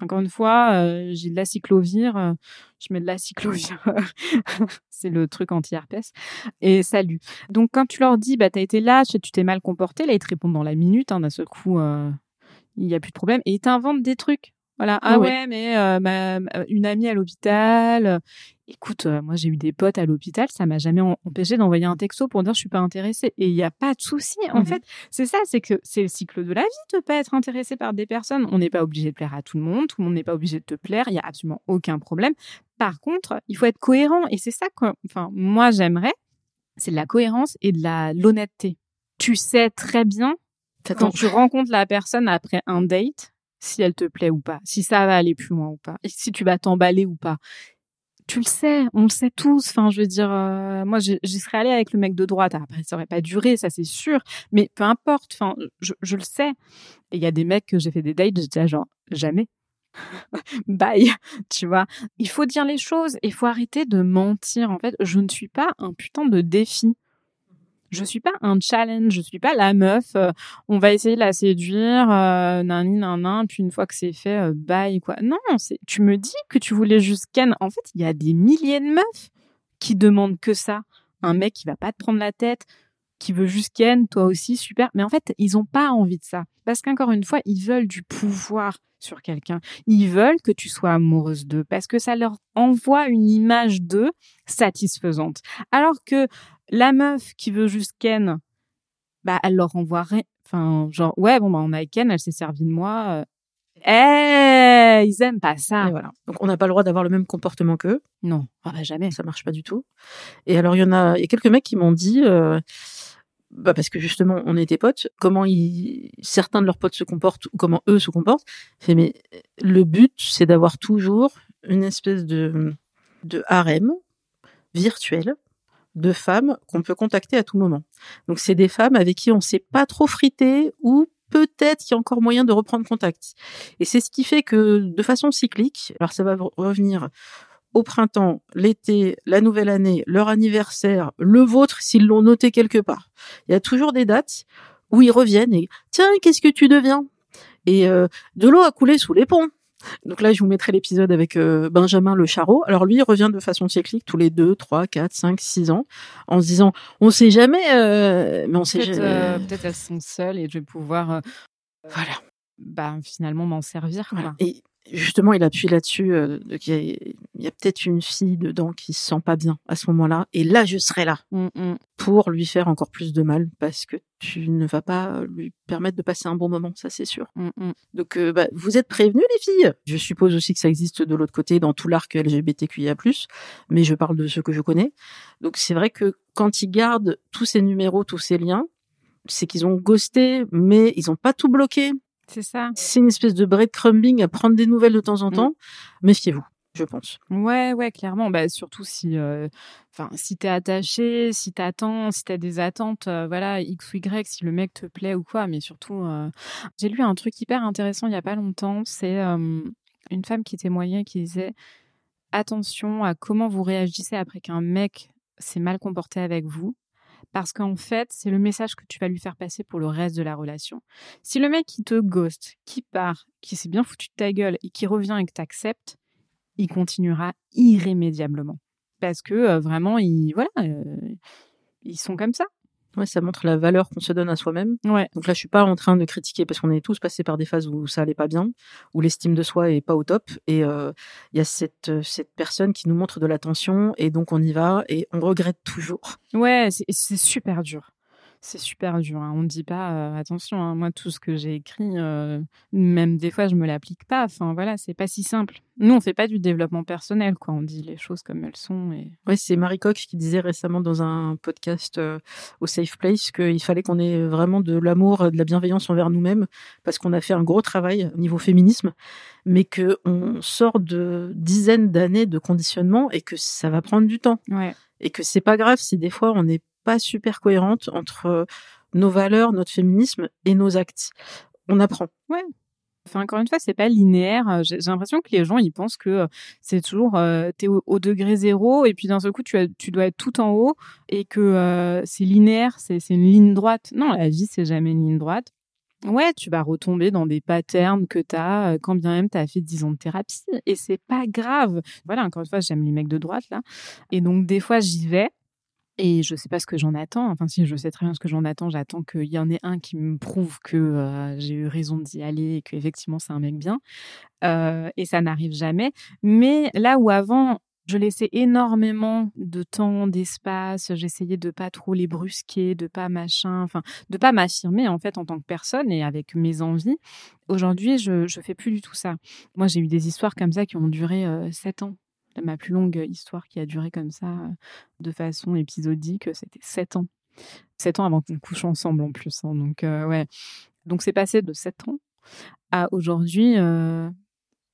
Encore une fois, euh, j'ai de la cyclovire, euh, je mets de la cyclovire, c'est le truc anti-herpès, et salut. Donc quand tu leur dis, bah t'as été lâche, tu t'es mal comporté, là ils te répondent dans la minute, hein, d'un seul coup, euh, il y a plus de problème, et ils t'inventent des trucs. Voilà, ah Ah ouais, ouais. mais euh, ma, une amie à l'hôpital. euh, Écoute, euh, moi j'ai eu des potes à l'hôpital, ça m'a jamais empêché d'envoyer un texto pour dire je suis pas intéressée. Et il n'y a pas de souci. En Mhm. fait, c'est ça, c'est que c'est le cycle de la vie de pas être intéressé par des personnes. On n'est pas obligé de plaire à tout le monde, tout le monde n'est pas obligé de te plaire, il y a absolument aucun problème. Par contre, il faut être cohérent et c'est ça que, enfin, moi j'aimerais, c'est de la cohérence et de la l'honnêteté. Tu sais très bien quand tu rencontres la personne après un date, si elle te plaît ou pas, si ça va aller plus loin ou pas, et si tu vas t'emballer ou pas. Tu le sais, on le sait tous. Enfin, je veux dire, euh, moi, j'y serais allée avec le mec de droite. Après, ça aurait pas duré, ça c'est sûr. Mais peu importe. Enfin, je, le sais. Et il y a des mecs que j'ai fait des dates, j'étais genre jamais. Bye, tu vois? Il faut dire les choses. Il faut arrêter de mentir. En fait, je ne suis pas un putain de défi. Je suis pas un challenge, je suis pas la meuf. euh, on va essayer de la séduire, euh, nani nanan, puis une fois que c'est fait, euh, bye quoi. Non, c'est. Tu me dis que tu voulais juste ken. En fait, il y a des milliers de meufs qui demandent que ça. Un mec qui va pas te prendre la tête, qui veut juste ken, toi aussi super. Mais en fait, ils ont pas envie de ça parce qu'encore une fois, ils veulent du pouvoir sur quelqu'un. Ils veulent que tu sois amoureuse d'eux parce que ça leur envoie une image d'eux satisfaisante. Alors que la meuf qui veut juste Ken, bah, elle leur envoierait, enfin, genre, ouais, bon, bah, on a Ken, elle s'est servie de moi. euh. Eh, ils aiment pas ça. Et voilà. Donc on n'a pas le droit d'avoir le même comportement qu'eux. Non, ah bah, jamais. ça marche pas du tout. Et alors, il y en a, il y a quelques mecs qui m'ont dit, euh, bah parce que justement, on était potes, comment ils, certains de leurs potes se comportent ou comment eux se comportent. Fait, mais le but, c'est d'avoir toujours une espèce de, de harem virtuel de femmes qu'on peut contacter à tout moment. Donc, c'est des femmes avec qui on s'est pas trop frité ou peut-être qu'il y a encore moyen de reprendre contact. Et c'est ce qui fait que, de façon cyclique, alors ça va revenir au printemps, l'été, la nouvelle année, leur anniversaire, le vôtre s'ils l'ont noté quelque part. Il y a toujours des dates où ils reviennent et tiens, qu'est-ce que tu deviens? Et euh, de l'eau a coulé sous les ponts. Donc là, je vous mettrai l'épisode avec euh, Benjamin Le Charreau. Alors lui, il revient de façon cyclique tous les 2, 3, 4, 5, 6 ans en se disant, on sait jamais, euh, mais on sait jamais. euh, peut-être elles sont seules et je vais pouvoir, euh, Voilà. Bah, finalement m'en servir. quoi. Voilà. Et justement, il appuie là-dessus euh, qu'il y a, il y a peut-être une fille dedans qui se sent pas bien à ce moment-là. Et là, je serai là Mm, mm. pour lui faire encore plus de mal parce que tu ne vas pas lui permettre de passer un bon moment, ça c'est sûr. Mm, mm. Donc, euh, bah, vous êtes prévenus les filles. Je suppose aussi que ça existe de l'autre côté dans tout l'arc LGBTQIA+, mais je parle de ceux que je connais. Donc, c'est vrai que quand ils gardent tous ces numéros, tous ces liens, c'est qu'ils ont ghosté, mais ils ont pas tout bloqué. C'est ça. C'est une espèce de breadcrumbing à prendre des nouvelles de temps en Mm. temps. Méfiez-vous, je pense. Ouais, ouais, clairement. Bah, surtout si, euh, enfin, si t'es attaché, si t'attends, si t'as des attentes, euh, voilà, X ou Y, si le mec te plaît ou quoi. Mais surtout, euh, j'ai lu un truc hyper intéressant il y a pas longtemps. C'est une femme qui témoignait qui disait attention à comment vous réagissez après qu'un mec s'est mal comporté avec vous. Parce qu'en fait, c'est le message que tu vas lui faire passer pour le reste de la relation. Si le mec qui te ghost, qui part, qui s'est bien foutu de ta gueule et qui revient et que t'acceptes, il continuera irrémédiablement. Parce que euh, vraiment, ils, voilà, euh, ils sont comme ça. Ouais, ça montre la valeur qu'on se donne à soi-même. Ouais. Donc là, je suis pas en train de critiquer parce qu'on est tous passés par des phases où ça allait pas bien, où l'estime de soi est pas au top. Et euh, il y a cette, euh, cette personne qui nous montre de l'attention et donc on y va et on regrette toujours. Ouais, c'est c'est super dur. C'est super dur. Hein. On ne dit pas, euh, attention, hein, moi, tout ce que j'ai écrit, euh, même des fois, je me l'applique pas. Enfin, voilà, c'est pas si simple. Nous, on fait pas du développement personnel, quoi. On dit les choses comme elles sont. Et... Ouais, c'est Marie Coq qui disait récemment dans un podcast euh, au Safe Place qu'il fallait qu'on ait vraiment de l'amour, de la bienveillance envers nous-mêmes, parce qu'on a fait un gros travail au niveau féminisme, mais que on sort de dizaines d'années de conditionnement et que ça va prendre du temps. Ouais. Et que c'est pas grave si des fois on n'est pas super cohérente entre euh, nos valeurs, notre féminisme et nos actes. On apprend. Ouais. Enfin, encore une fois, c'est pas linéaire. Euh, j'ai l'impression que les gens, ils pensent que euh, c'est toujours, t'es au, au, degré zéro, et puis d'un seul coup, tu, as, tu dois être tout en haut, et que c'est linéaire, c'est une ligne droite. Non, la vie, c'est jamais une ligne droite. Ouais, tu vas retomber dans des patterns que tu as quand bien même tu as fait 10 ans de thérapie et c'est pas grave. Voilà, encore une fois, j'aime les mecs de droite là. Et donc des fois, j'y vais et je sais pas ce que j'en attends. Enfin, si je sais très bien ce que j'en attends, j'attends qu'il y en ait un qui me prouve que euh, j'ai eu raison d'y aller et qu'effectivement c'est un mec bien. Euh, et ça n'arrive jamais. Mais là où avant, je laissais énormément de temps, d'espace. J'essayais de pas trop les brusquer, de pas machin, enfin, de pas m'affirmer en fait en tant que personne et avec mes envies. Aujourd'hui, je je fais plus du tout ça. Moi, j'ai eu des histoires comme ça qui ont duré euh, sept ans ma plus longue histoire qui a duré comme ça, euh, de façon épisodique, c'était sept ans. Sept ans avant qu'on couche ensemble en plus. Hein, donc, euh, ouais. Donc, c'est passé de sept ans à aujourd'hui. Euh,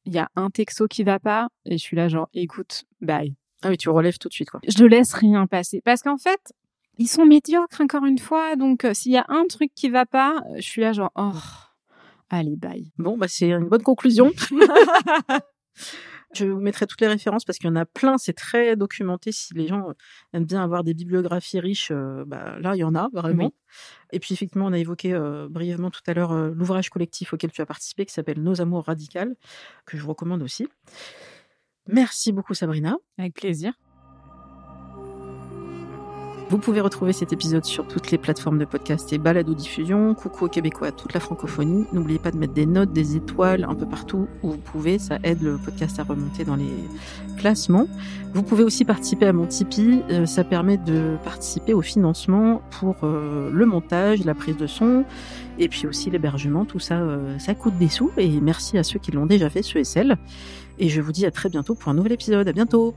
il y a un texto qui va pas et je suis là, genre, écoute, bye. Ah oui, tu relèves tout de suite, quoi. Je laisse rien passer. Parce qu'en fait, ils sont médiocres, encore une fois. Donc, s'il y a un truc qui va pas, je suis là, genre, oh, allez, bye. Bon, bah, c'est une bonne conclusion. Je vous mettrai toutes les références parce qu'il y en a plein, c'est très documenté. Si les gens aiment bien avoir des bibliographies riches, euh, bah, là, il y en a vraiment. Et puis, effectivement, on a évoqué euh, brièvement tout à l'heure euh, l'ouvrage collectif auquel tu as participé qui s'appelle Nos amours radicales, que je vous recommande aussi. Merci beaucoup, Sabrina. Avec plaisir. Vous pouvez retrouver cet épisode sur toutes les plateformes de podcast et balado diffusion. Coucou aux Québécois, toute la francophonie. N'oubliez pas de mettre des notes, des étoiles un peu partout où vous pouvez. Ça aide le podcast à remonter dans les classements. Vous pouvez aussi participer à mon Tipeee. Euh, ça permet de participer au financement pour euh, le montage, la prise de son et puis aussi l'hébergement. Tout ça, euh, ça coûte des sous. Et merci à ceux qui l'ont déjà fait, ceux et celles. Et je vous dis à très bientôt pour un nouvel épisode. À bientôt!